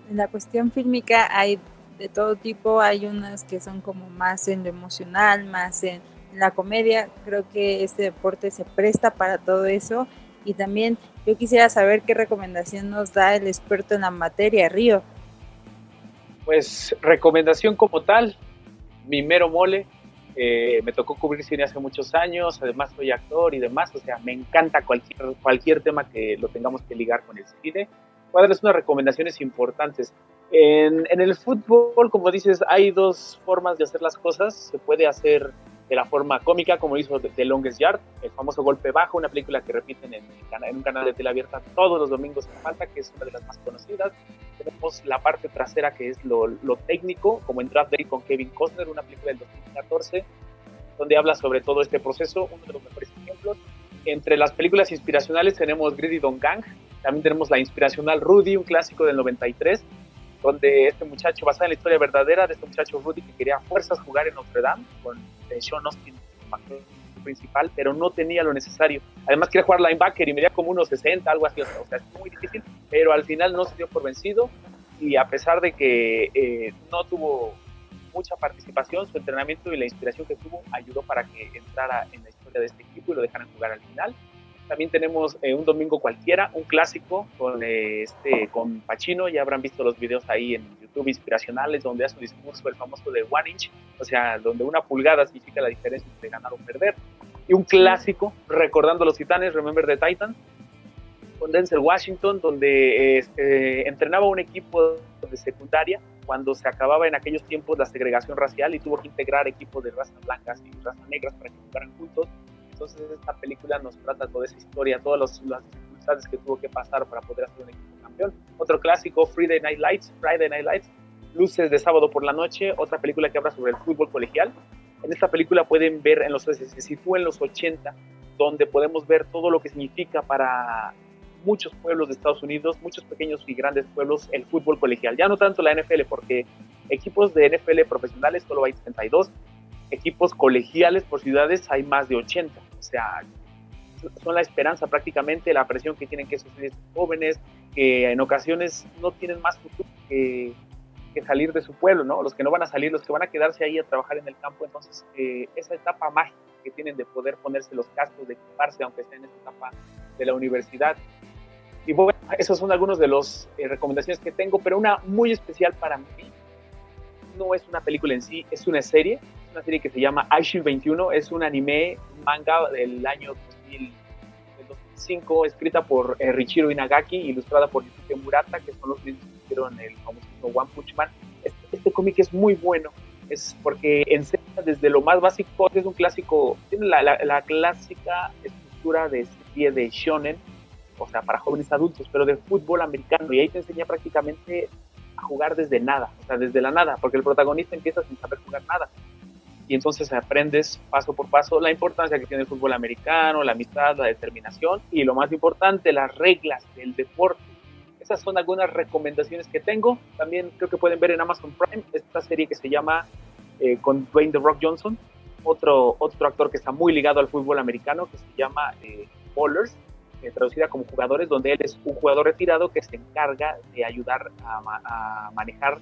en la cuestión fílmica hay de todo tipo, hay unas que son como más en lo emocional, más en, la comedia, creo que este deporte se presta para todo eso y también yo quisiera saber qué recomendación nos da el experto en la materia, Río. Pues recomendación como tal, mi mero mole. Eh, me tocó cubrir cine hace muchos años, además soy actor y demás, o sea, me encanta cualquier, cualquier tema que lo tengamos que ligar con el cine. Voy a darles unas recomendaciones importantes. En, en, el fútbol, como dices, hay dos formas de hacer las cosas. Se puede hacer de la forma cómica, como hizo The Longest Yard, el famoso golpe bajo, una película que repiten en, en un canal de tele abierta todos los domingos en falta, que es una de las más conocidas. Tenemos la parte trasera, que es lo, lo técnico, como en Draft Day con Kevin Costner, una película del 2014, donde habla sobre todo este proceso, uno de los mejores ejemplos. Entre las películas inspiracionales tenemos Greedy Don Gang, también tenemos la inspiracional Rudy, un clásico del 93, donde este muchacho, basada en la historia verdadera de este muchacho Rudy que quería fuerzas jugar en Notre Dame, con Sean Austin principal, pero no tenía lo necesario. Además quería jugar linebacker y medía como unos 60, algo así, o sea, es muy difícil, pero al final no se dio por vencido y a pesar de que eh, no tuvo mucha participación, su entrenamiento y la inspiración que tuvo ayudó para que entrara en la historia de este equipo y lo dejaran jugar al final. También tenemos eh, un domingo cualquiera, un clásico con, eh, este, con Pacino. Ya habrán visto los videos ahí en YouTube inspiracionales donde hace un discurso el famoso de One Inch, o sea, donde una pulgada significa la diferencia entre ganar o perder. Y un clásico, recordando a los titanes, Remember the Titans, con Denzel Washington, donde este, entrenaba un equipo de secundaria cuando se acababa en aquellos tiempos la segregación racial y tuvo que integrar equipos de razas blancas y razas negras para que jugaran juntos entonces esta película nos trata toda esa historia, todas las dificultades que tuvo que pasar para poder hacer un equipo campeón. Otro clásico, Friday Night Lights, Friday Night Lights, Luces de sábado por la noche, otra película que habla sobre el fútbol colegial. En esta película pueden ver, en los, se sitúa en los 80, donde podemos ver todo lo que significa para muchos pueblos de Estados Unidos, muchos pequeños y grandes pueblos, el fútbol colegial. Ya no tanto la NFL, porque equipos de NFL profesionales solo hay 32, equipos colegiales por ciudades hay más de 80. O sea, son la esperanza prácticamente, la presión que tienen que sufrir estos jóvenes, que en ocasiones no tienen más futuro que, salir de su pueblo, ¿no? Los que no van a salir, los que van a quedarse ahí a trabajar en el campo, entonces eh, esa etapa mágica que tienen de poder ponerse los cascos, de equiparse, aunque estén en esa etapa de la universidad. Y bueno, esos son algunos de las eh, recomendaciones que tengo, pero una muy especial para mí, no es una película en sí, es una serie, una serie que se llama Aishin 21, es un anime, manga del año 2005, escrita por eh, Richiro Inagaki, ilustrada por Yusuke Murata, que son los que hicieron el famoso One Punch Man. Este, este cómic es muy bueno, es porque enseña desde lo más básico, es un clásico, tiene la, la, clásica estructura de serie de shonen, o sea, para jóvenes adultos, pero de fútbol americano, y ahí te enseña prácticamente a jugar desde nada, o sea, desde la nada, porque el protagonista empieza sin saber jugar nada y entonces aprendes paso por paso la importancia que tiene el fútbol americano, la amistad, la determinación y lo más importante, las reglas del deporte. Esas son algunas recomendaciones que tengo. También creo que pueden ver en Amazon Prime esta serie que se llama eh, con Dwayne The Rock Johnson, otro, otro actor que está muy ligado al fútbol americano que se llama eh, Ballers, eh, traducida como jugadores, donde él es un jugador retirado que se encarga de ayudar a, a manejar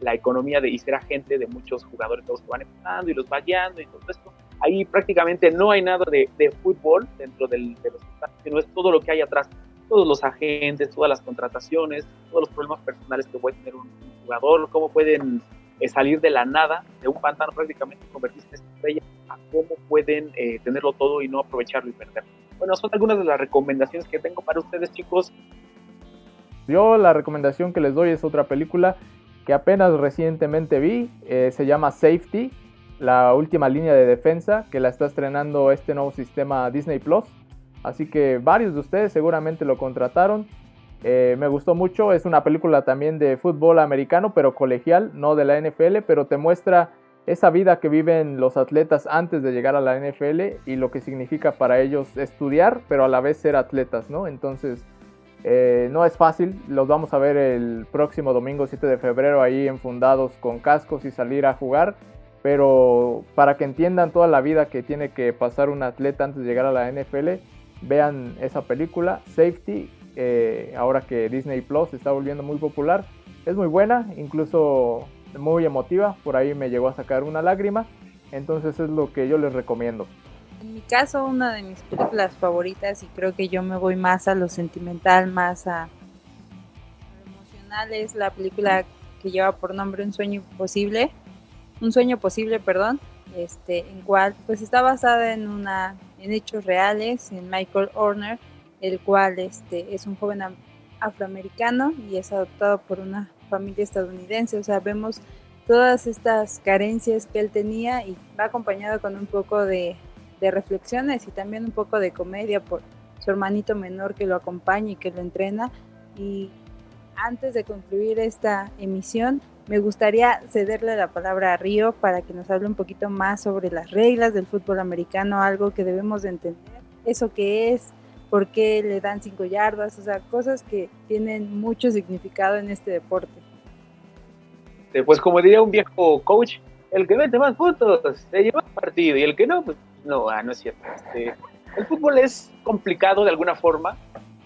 la economía de, y ser agente de muchos jugadores que van empezando y los va guiando y todo esto. Ahí prácticamente no hay nada de, de fútbol dentro del, de los sino es todo lo que hay atrás, todos los agentes, todas las contrataciones, todos los problemas personales que puede tener un, jugador, cómo pueden eh, salir de la nada, de un pantano prácticamente convertirse en estrella, a cómo pueden eh, tenerlo todo y no aprovecharlo y perderlo. Bueno, son algunas de las recomendaciones que tengo para ustedes, chicos. Yo la recomendación que les doy es otra película que apenas recientemente vi, eh, se llama Safety. la última línea de defensa que la está estrenando este nuevo sistema Disney Plus. Así que varios de ustedes seguramente lo contrataron. Eh, me gustó mucho, es una película también de fútbol americano, pero colegial, no de la NFL, pero te muestra esa vida que viven los atletas antes de llegar a la NFL y lo que significa para ellos estudiar, pero a la vez ser atletas, ¿no? Entonces, eh, no es fácil, los vamos a ver el próximo domingo 7 de febrero ahí enfundados con cascos y salir a jugar, pero para que entiendan toda la vida que tiene que pasar un atleta antes de llegar a la NFL, vean esa película, Safety, eh, ahora que Disney Plus está volviendo muy popular. Es muy buena, incluso muy emotiva, por ahí me llegó a sacar una lágrima, entonces es lo que yo les recomiendo. En mi caso, una de mis películas favoritas, y creo que yo me voy más a lo sentimental, más a lo emocional, es la película que lleva por nombre Un sueño posible, un sueño posible, perdón, este, en cual pues está basada en una en hechos reales, en Michael Horner, el cual este, es un joven afroamericano y es adoptado por una familia estadounidense. O sea, vemos todas estas carencias que él tenía y va acompañado con un poco de, de reflexiones y también un poco de comedia por su hermanito menor que lo acompaña y que lo entrena. Y antes de concluir esta emisión, me gustaría cederle la palabra a Río para que nos hable un poquito más sobre las reglas del fútbol americano, algo que debemos de entender, eso que es, por qué le dan cinco yardas, o sea, cosas que tienen mucho significado en este deporte. Pues como diría un viejo coach, el que mete más puntos se lleva el partido y el que no, pues no, ah, no es cierto. Este, el fútbol es complicado de alguna forma,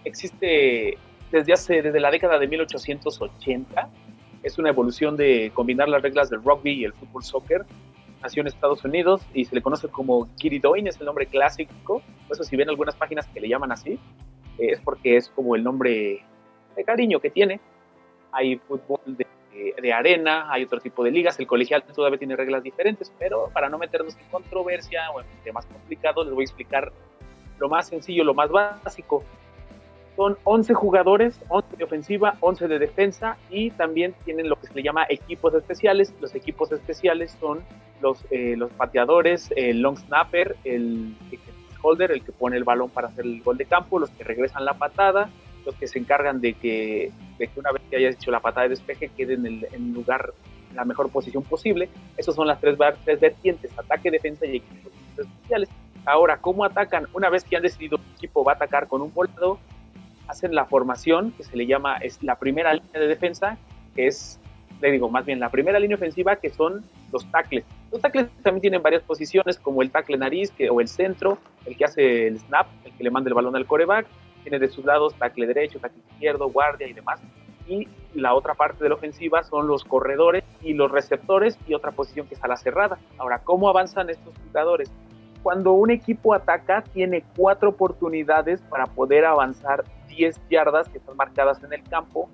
existe desde hace, desde la década de 1880, es una evolución de combinar las reglas del rugby y el fútbol soccer. Nació en Estados Unidos y se le conoce como Kiridoin, es el nombre clásico. Por eso si ven algunas páginas que le llaman así, eh, es porque es como el nombre de cariño que tiene. Hay fútbol de, de, arena, hay otro tipo de ligas. El colegial todavía tiene reglas diferentes, pero para no meternos en controversia o en temas complicados, les voy a explicar lo más sencillo, lo más básico son 11 jugadores, 11 de ofensiva, 11 de defensa y también tienen lo que se le llama equipos especiales. Los equipos especiales son los, eh, los pateadores, el long snapper, el, holder, el que pone el balón para hacer el gol de campo, los que regresan la patada, los que se encargan de que, de que una vez que hayas hecho la patada de despeje quede en el en lugar, en la mejor posición posible. Esas son las tres, tres vertientes, ataque, defensa y equipos especiales. Ahora, ¿cómo atacan? Una vez que han decidido que equipo va a atacar con un volado, hacen la formación que se le llama, es la primera línea de defensa, que es, le digo, más bien la primera línea ofensiva, que son los tackles. Los tackles también tienen varias posiciones, como el tackle nariz que, o el centro, el que hace el snap, el que le manda el balón al coreback. Tiene de sus lados tackle derecho, tackle izquierdo, guardia y demás. Y la otra parte de la ofensiva son los corredores y los receptores y otra posición que es a la cerrada. Ahora, ¿cómo avanzan estos jugadores? Cuando un equipo ataca, tiene cuatro oportunidades para poder avanzar 10 yardas que están marcadas en el campo,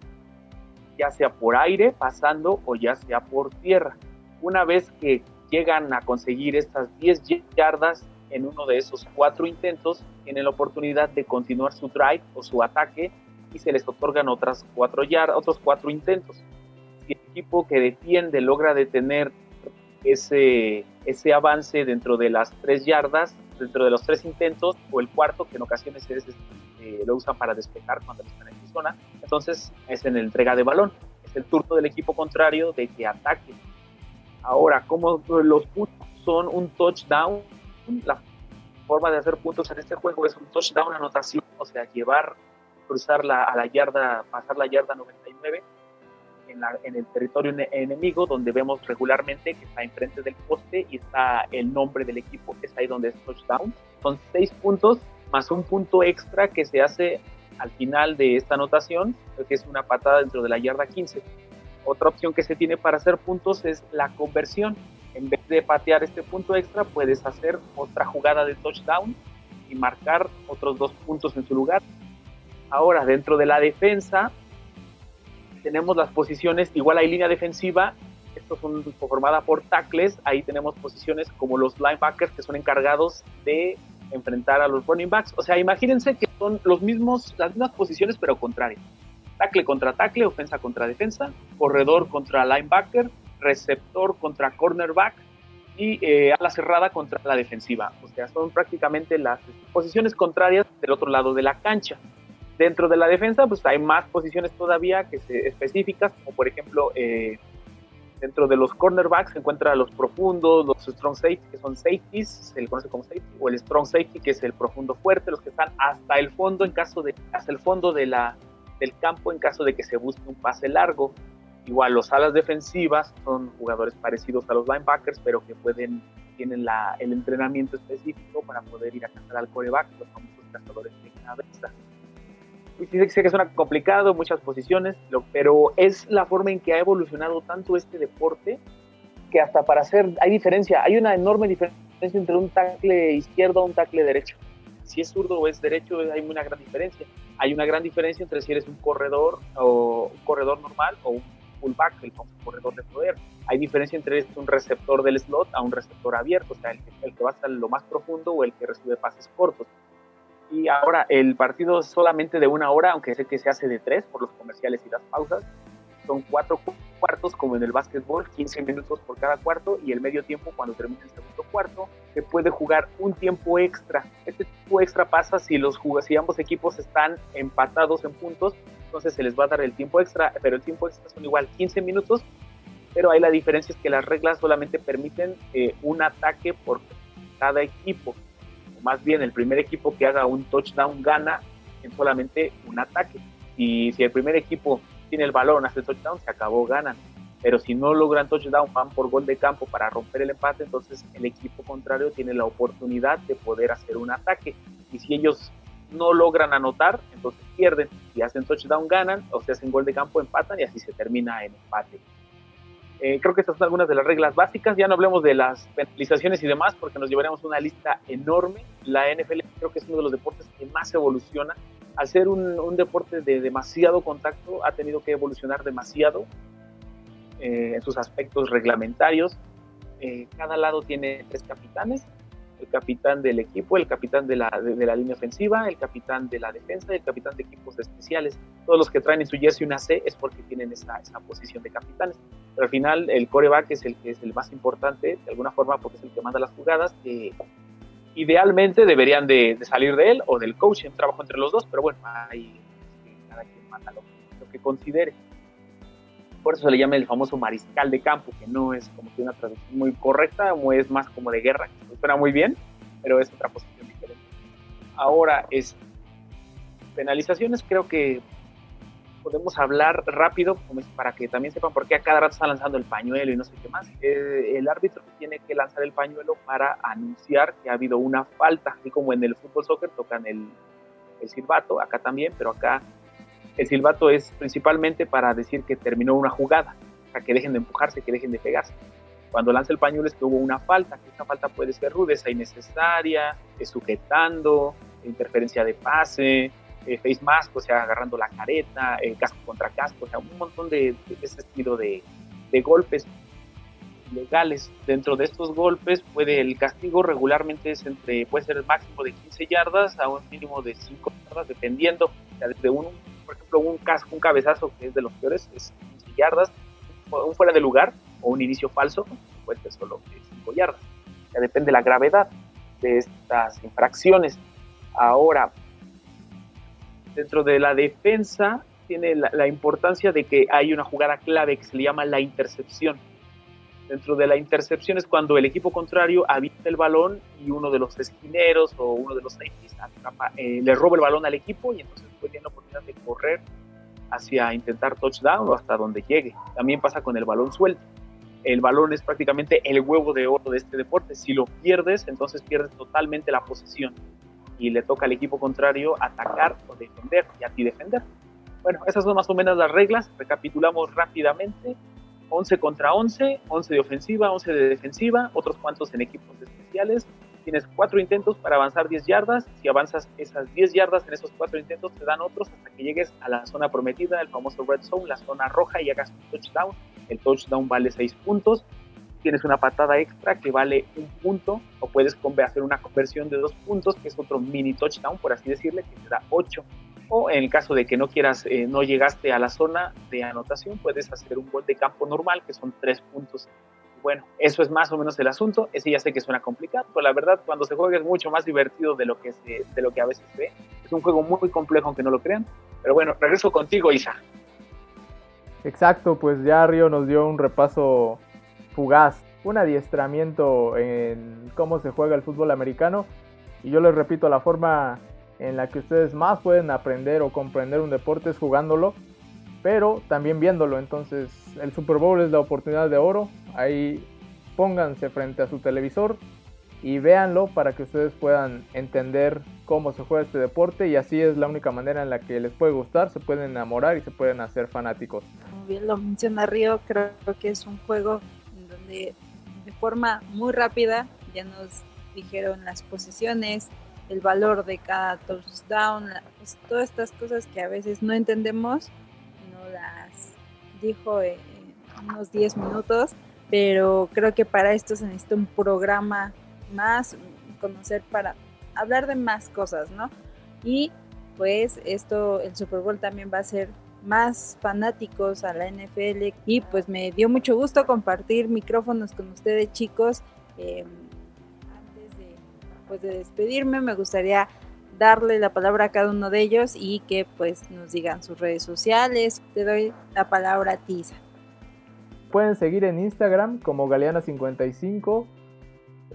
ya sea por aire, pasando o ya sea por tierra. Una vez que llegan a conseguir estas 10 yardas en uno de esos cuatro intentos, tienen la oportunidad de continuar su drive o su ataque y se les otorgan otras cuatro yardas, otros cuatro intentos. Si el equipo que defiende logra detener ese, ese avance dentro de las tres yardas, dentro de los tres intentos, o el cuarto, que en ocasiones es eh, lo usan para despejar cuando están en su zona. Entonces es en la entrega de balón. Es el turno del equipo contrario de que ataque. Ahora, como los puntos son un touchdown, la forma de hacer puntos en este juego es un touchdown anotación, o sea, llevar, cruzar la, a la yarda, pasar la yarda 99 en, la, en, el territorio enemigo, donde vemos regularmente que está enfrente del poste y está el nombre del equipo, que está ahí donde es touchdown. Son seis puntos más un punto extra que se hace al final de esta anotación, que es una patada dentro de la yarda 15. Otra opción que se tiene para hacer puntos es la conversión. En vez de patear este punto extra, puedes hacer otra jugada de touchdown y marcar otros dos puntos en su lugar. Ahora, dentro de la defensa, tenemos las posiciones, igual hay línea defensiva, esto son formada por tackles, ahí tenemos posiciones como los linebackers que son encargados de enfrentar a los running backs. O sea, imagínense que son los mismos, las mismas posiciones, pero contrarias. Tackle contra tackle, ofensa contra defensa, corredor contra linebacker, receptor contra cornerback y eh, ala cerrada contra la defensiva. O sea, son prácticamente las posiciones contrarias del otro lado de la cancha. Dentro de la defensa, pues hay más posiciones todavía que se, específicas, como por ejemplo, eh, dentro de los cornerbacks se encuentran los profundos, los strong safety, que son safeties, se le conoce como safety, o el strong safety, que es el profundo fuerte, los que están hasta el fondo en caso de, hasta el fondo de la, del campo en caso de que se busque un pase largo. Igual los alas defensivas son jugadores parecidos a los linebackers, pero que pueden tienen la, el entrenamiento específico para poder ir a cazar al coreback, los famosos cazadores de cabeza. Y sí sé que suena complicado, muchas posiciones, pero es la forma en que ha evolucionado tanto este deporte que hasta para hacer, hay diferencia, hay una enorme diferencia entre un tackle izquierdo o un tackle derecho. Si es zurdo o es derecho, hay una gran diferencia. Hay una gran diferencia entre si eres un corredor o un corredor normal o un fullback, el corredor de poder. Hay diferencia entre un receptor del slot a un receptor abierto, o sea, el que, el que va hasta lo más profundo o el que recibe pases cortos. Y ahora el partido es solamente de una hora, aunque sé que se hace de tres por los comerciales y las pausas. Son cuatro cuartos como en el básquetbol, 15 minutos por cada cuarto y el medio tiempo cuando termina el segundo cuarto se puede jugar un tiempo extra. Este tiempo extra pasa si los si ambos equipos están empatados en puntos, entonces se les va a dar el tiempo extra, pero el tiempo extra son igual 15 minutos, pero ahí la diferencia es que las reglas solamente permiten eh, un ataque por cada equipo más bien el primer equipo que haga un touchdown gana en solamente un ataque. Y si el primer equipo tiene el balón, hace touchdown, se acabó, ganan. Pero si no logran touchdown, van por gol de campo para romper el empate, entonces el equipo contrario tiene la oportunidad de poder hacer un ataque. Y si ellos no logran anotar, entonces pierden. Si hacen touchdown, ganan, o si hacen gol de campo, empatan y así se termina en empate. Eh, creo que estas son algunas de las reglas básicas. Ya no hablemos de las penalizaciones y demás, porque nos llevaremos una lista enorme. La NFL creo que es uno de los deportes que más evoluciona. Al ser un, deporte de demasiado contacto, ha tenido que evolucionar demasiado eh, en sus aspectos reglamentarios. Eh, cada lado tiene tres capitanes el capitán del equipo, el capitán de la, de, la línea ofensiva, el capitán de la defensa el capitán de equipos especiales. Todos los que traen en su jersey una C es porque tienen esa, esa posición de capitanes. Pero al final el coreback es el que es el más importante, de alguna forma, porque es el que manda las jugadas. que idealmente deberían de, salir de él o del coach, en trabajo entre los dos, pero bueno, ahí cada quien manda lo, lo que considere por eso se le llama el famoso mariscal de campo, que no es como que una traducción muy correcta, es más como de guerra, que suena muy bien, pero es otra posición diferente. Ahora, es penalizaciones, creo que podemos hablar rápido para que también sepan por qué a cada rato están lanzando el pañuelo y no sé qué más. Eh, el árbitro tiene que lanzar el pañuelo para anunciar que ha habido una falta, así como en el fútbol soccer tocan el, el silbato, acá también, pero acá el silbato es principalmente para decir que terminó una jugada, para que dejen de empujarse, que dejen de pegarse. Cuando lanza el pañuelo es que hubo una falta, que esa falta puede ser rudeza innecesaria, sujetando, interferencia de pase, eh, face mask, o sea, agarrando la careta, eh, casco contra casco, o sea, un montón de, ese estilo de, de, golpes legales. Dentro de estos golpes puede el castigo regularmente es entre, puede ser el máximo de 15 yardas a un mínimo de 5 yardas, dependiendo, o sea, desde un por ejemplo, un, casco, un cabezazo que es de los peores, es 15 yardas, un fuera de lugar o un inicio falso, ser solo 5 yardas. Ya depende de la gravedad de estas infracciones. Ahora, dentro de la defensa tiene la, la, importancia de que hay una jugada clave que se le llama la intercepción. Dentro de la intercepción es cuando el equipo contrario habita el balón y uno de los esquineros o uno de los safeties eh, le roba el balón al equipo y entonces puede tener la oportunidad de correr hacia intentar touchdown o hasta donde llegue. También pasa con el balón suelto. El balón es prácticamente el huevo de oro de este deporte. Si lo pierdes, entonces pierdes totalmente la posición y le toca al equipo contrario atacar o defender y a ti defender. Bueno, esas son más o menos las reglas. Recapitulamos rápidamente. 11 contra 11, 11 de ofensiva, 11 de defensiva, otros cuantos en equipos especiales, tienes cuatro intentos para avanzar 10 yardas. Si avanzas esas 10 yardas en esos cuatro intentos, te dan otros hasta que llegues a la zona prometida, el famoso red zone, la zona roja, y hagas un touchdown. El touchdown vale 6 puntos. Tienes una patada extra que vale un punto, o puedes hacer una conversión de dos puntos, que es otro mini touchdown, por así decirle, que te da 8. O en el caso de que no quieras, eh, no llegaste a la zona de anotación, puedes hacer un gol de campo normal, que son 3 puntos Bueno, eso es más o menos el asunto. Ese ya sé que suena complicado, pero la verdad, cuando se juega es mucho más divertido de lo que, se, de lo que a veces ve. Es un juego muy complejo, aunque no lo crean. Pero bueno, regreso contigo, Isa. Exacto, pues ya Río nos dio un repaso fugaz, un adiestramiento en cómo se juega el fútbol americano. Y yo les repito, la forma en la que ustedes más pueden aprender o comprender un deporte es jugándolo, pero también viéndolo. Entonces, el Super Bowl es la oportunidad de oro. Ahí pónganse frente a su televisor y véanlo para que ustedes puedan entender cómo se juega este deporte y así es la única manera en la que les puede gustar, se pueden enamorar y se pueden hacer fanáticos. Como bien lo menciona Río, creo que es un juego donde de forma muy rápida ya nos dijeron las posiciones, el valor de cada touchdown, pues, todas estas cosas que a veces no entendemos, no las dijo en unos 10 minutos, pero creo que para esto se necesita un programa más, conocer para hablar de más cosas, ¿no? Y pues esto, el Super Bowl también va a ser más fanáticos a la NFL y pues me dio mucho gusto compartir micrófonos con ustedes chicos. Eh, pues, de despedirme me gustaría darle la palabra a cada uno de ellos y que pues nos digan sus redes sociales. Te doy la palabra a Tisa. Pueden seguir en Instagram como Galeana55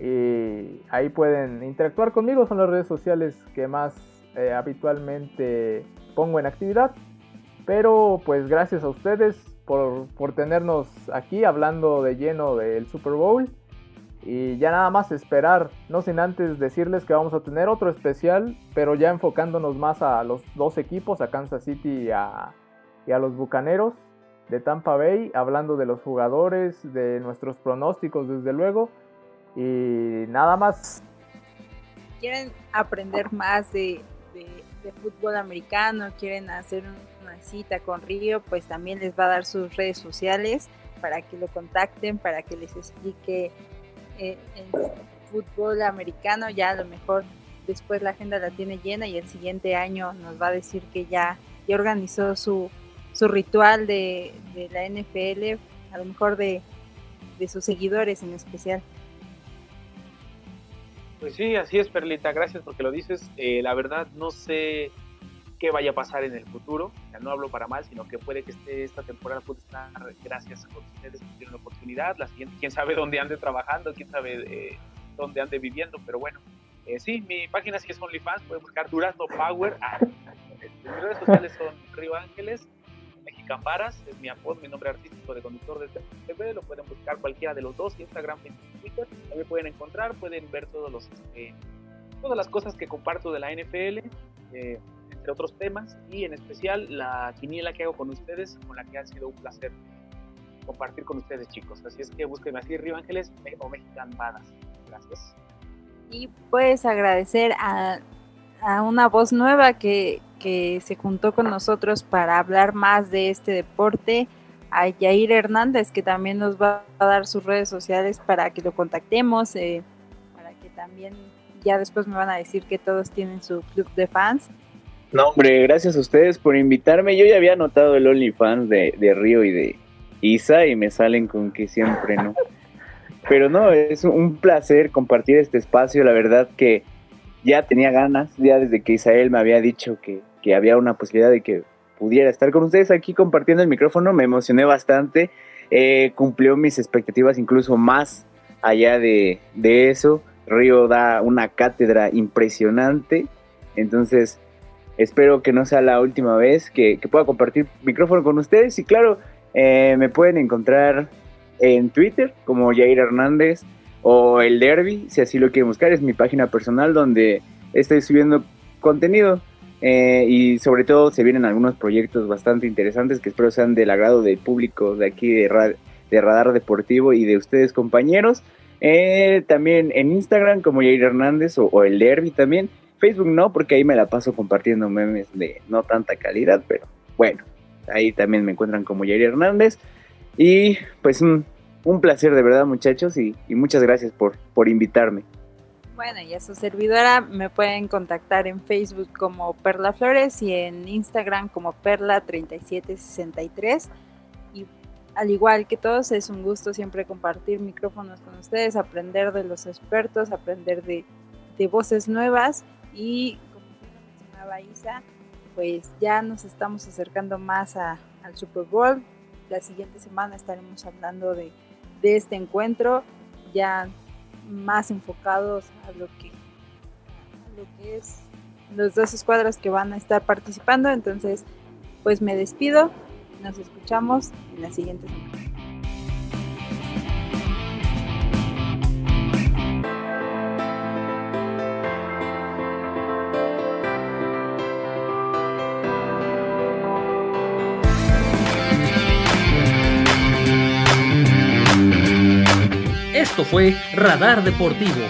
y ahí pueden interactuar conmigo, son las redes sociales que más eh, habitualmente pongo en actividad. Pero pues gracias a ustedes por, por, tenernos aquí hablando de lleno del Super Bowl. Y ya nada más esperar, no sin antes decirles que vamos a tener otro especial, pero ya enfocándonos más a los dos equipos, a Kansas City y a, y a los Bucaneros de Tampa Bay, hablando de los jugadores, de nuestros pronósticos desde luego y nada más. ¿Quieren aprender más de, fútbol americano? ¿Quieren hacer una cita con Río? Pues también les va a dar sus redes sociales para que lo contacten, para que les explique eh, fútbol americano. Ya a lo mejor después la agenda la tiene llena y el siguiente año nos va a decir que ya, ya organizó su, su ritual de, de la NFL, a lo mejor de, de sus seguidores en especial. Pues sí, así es, Perlita, gracias porque lo dices. Eh, la verdad no sé qué vaya a pasar en el futuro, no hablo para mal, sino que puede que esté esta temporada puede estar gracias a ustedes que tienen la oportunidad, la siguiente, quién sabe dónde ande trabajando, quién sabe eh, dónde ande viviendo, pero bueno, eh, sí, mi página sí es OnlyFans, pueden buscar Durazno Power, ah, mis redes sociales son Río Ángeles, Mexicamparas, es mi apodo, mi nombre artístico de conductor de TV, lo pueden buscar cualquiera de los dos, Instagram y Twitter, me pueden encontrar, pueden ver todos los, este, todas las cosas que comparto de la NFL, eh, entre otros temas, y en especial la quiniela que hago con ustedes, con la que ha sido un placer compartir con ustedes, chicos. Así es que búsquenme así, Río Ángeles o Mexicamparas. Gracias. Y puedes agradecer a, a una voz nueva que, que se juntó con nosotros para hablar más de este deporte, a Yair Hernández, que también nos va a dar sus redes sociales para que lo contactemos, eh, para que también ya después me van a decir que todos tienen su club de fans. No, hombre, gracias a ustedes por invitarme. Yo ya había notado el OnlyFans de, de Río y de Isa y me salen con que siempre no. Pero no, es un placer compartir este espacio. La verdad que ya tenía ganas, ya desde que Isael me había dicho que, que había una posibilidad de que pudiera estar con ustedes aquí compartiendo el micrófono, me emocioné bastante, eh, cumplió mis expectativas incluso más allá de, de, eso. Río da una cátedra impresionante, entonces espero que no sea la última vez que, pueda compartir micrófono con ustedes y claro, eh, me pueden encontrar en Twitter como Jair Hernández o el Derby, si así lo quieren buscar, es mi página personal donde estoy subiendo contenido eh, y sobre todo se vienen algunos proyectos bastante interesantes que espero sean del agrado del público de aquí de, Radar Deportivo y de ustedes compañeros. Eh, también en Instagram como Jair Hernández o, el Derby también. Facebook no, porque ahí me la paso compartiendo memes de no tanta calidad, pero bueno, ahí también me encuentran como Jair Hernández. Y pues un, un placer de verdad muchachos y, y, muchas gracias por, por invitarme. Bueno, y a su servidora me pueden contactar en Facebook como Perla Flores y en Instagram como Perla3763. Y al igual que todos, es un gusto siempre compartir micrófonos con ustedes, aprender de los expertos, aprender de, voces nuevas y como mencionaba Isa, pues ya nos estamos acercando más al Super Bowl. La siguiente semana estaremos hablando de, este encuentro, ya más enfocados a lo que, a lo que es los dos escuadras que van a estar participando. Entonces, pues me despido. Nos escuchamos en la siguiente semana. Esto fue Radar Deportivo,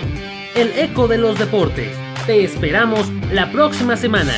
el eco de los deportes. Te esperamos la próxima semana.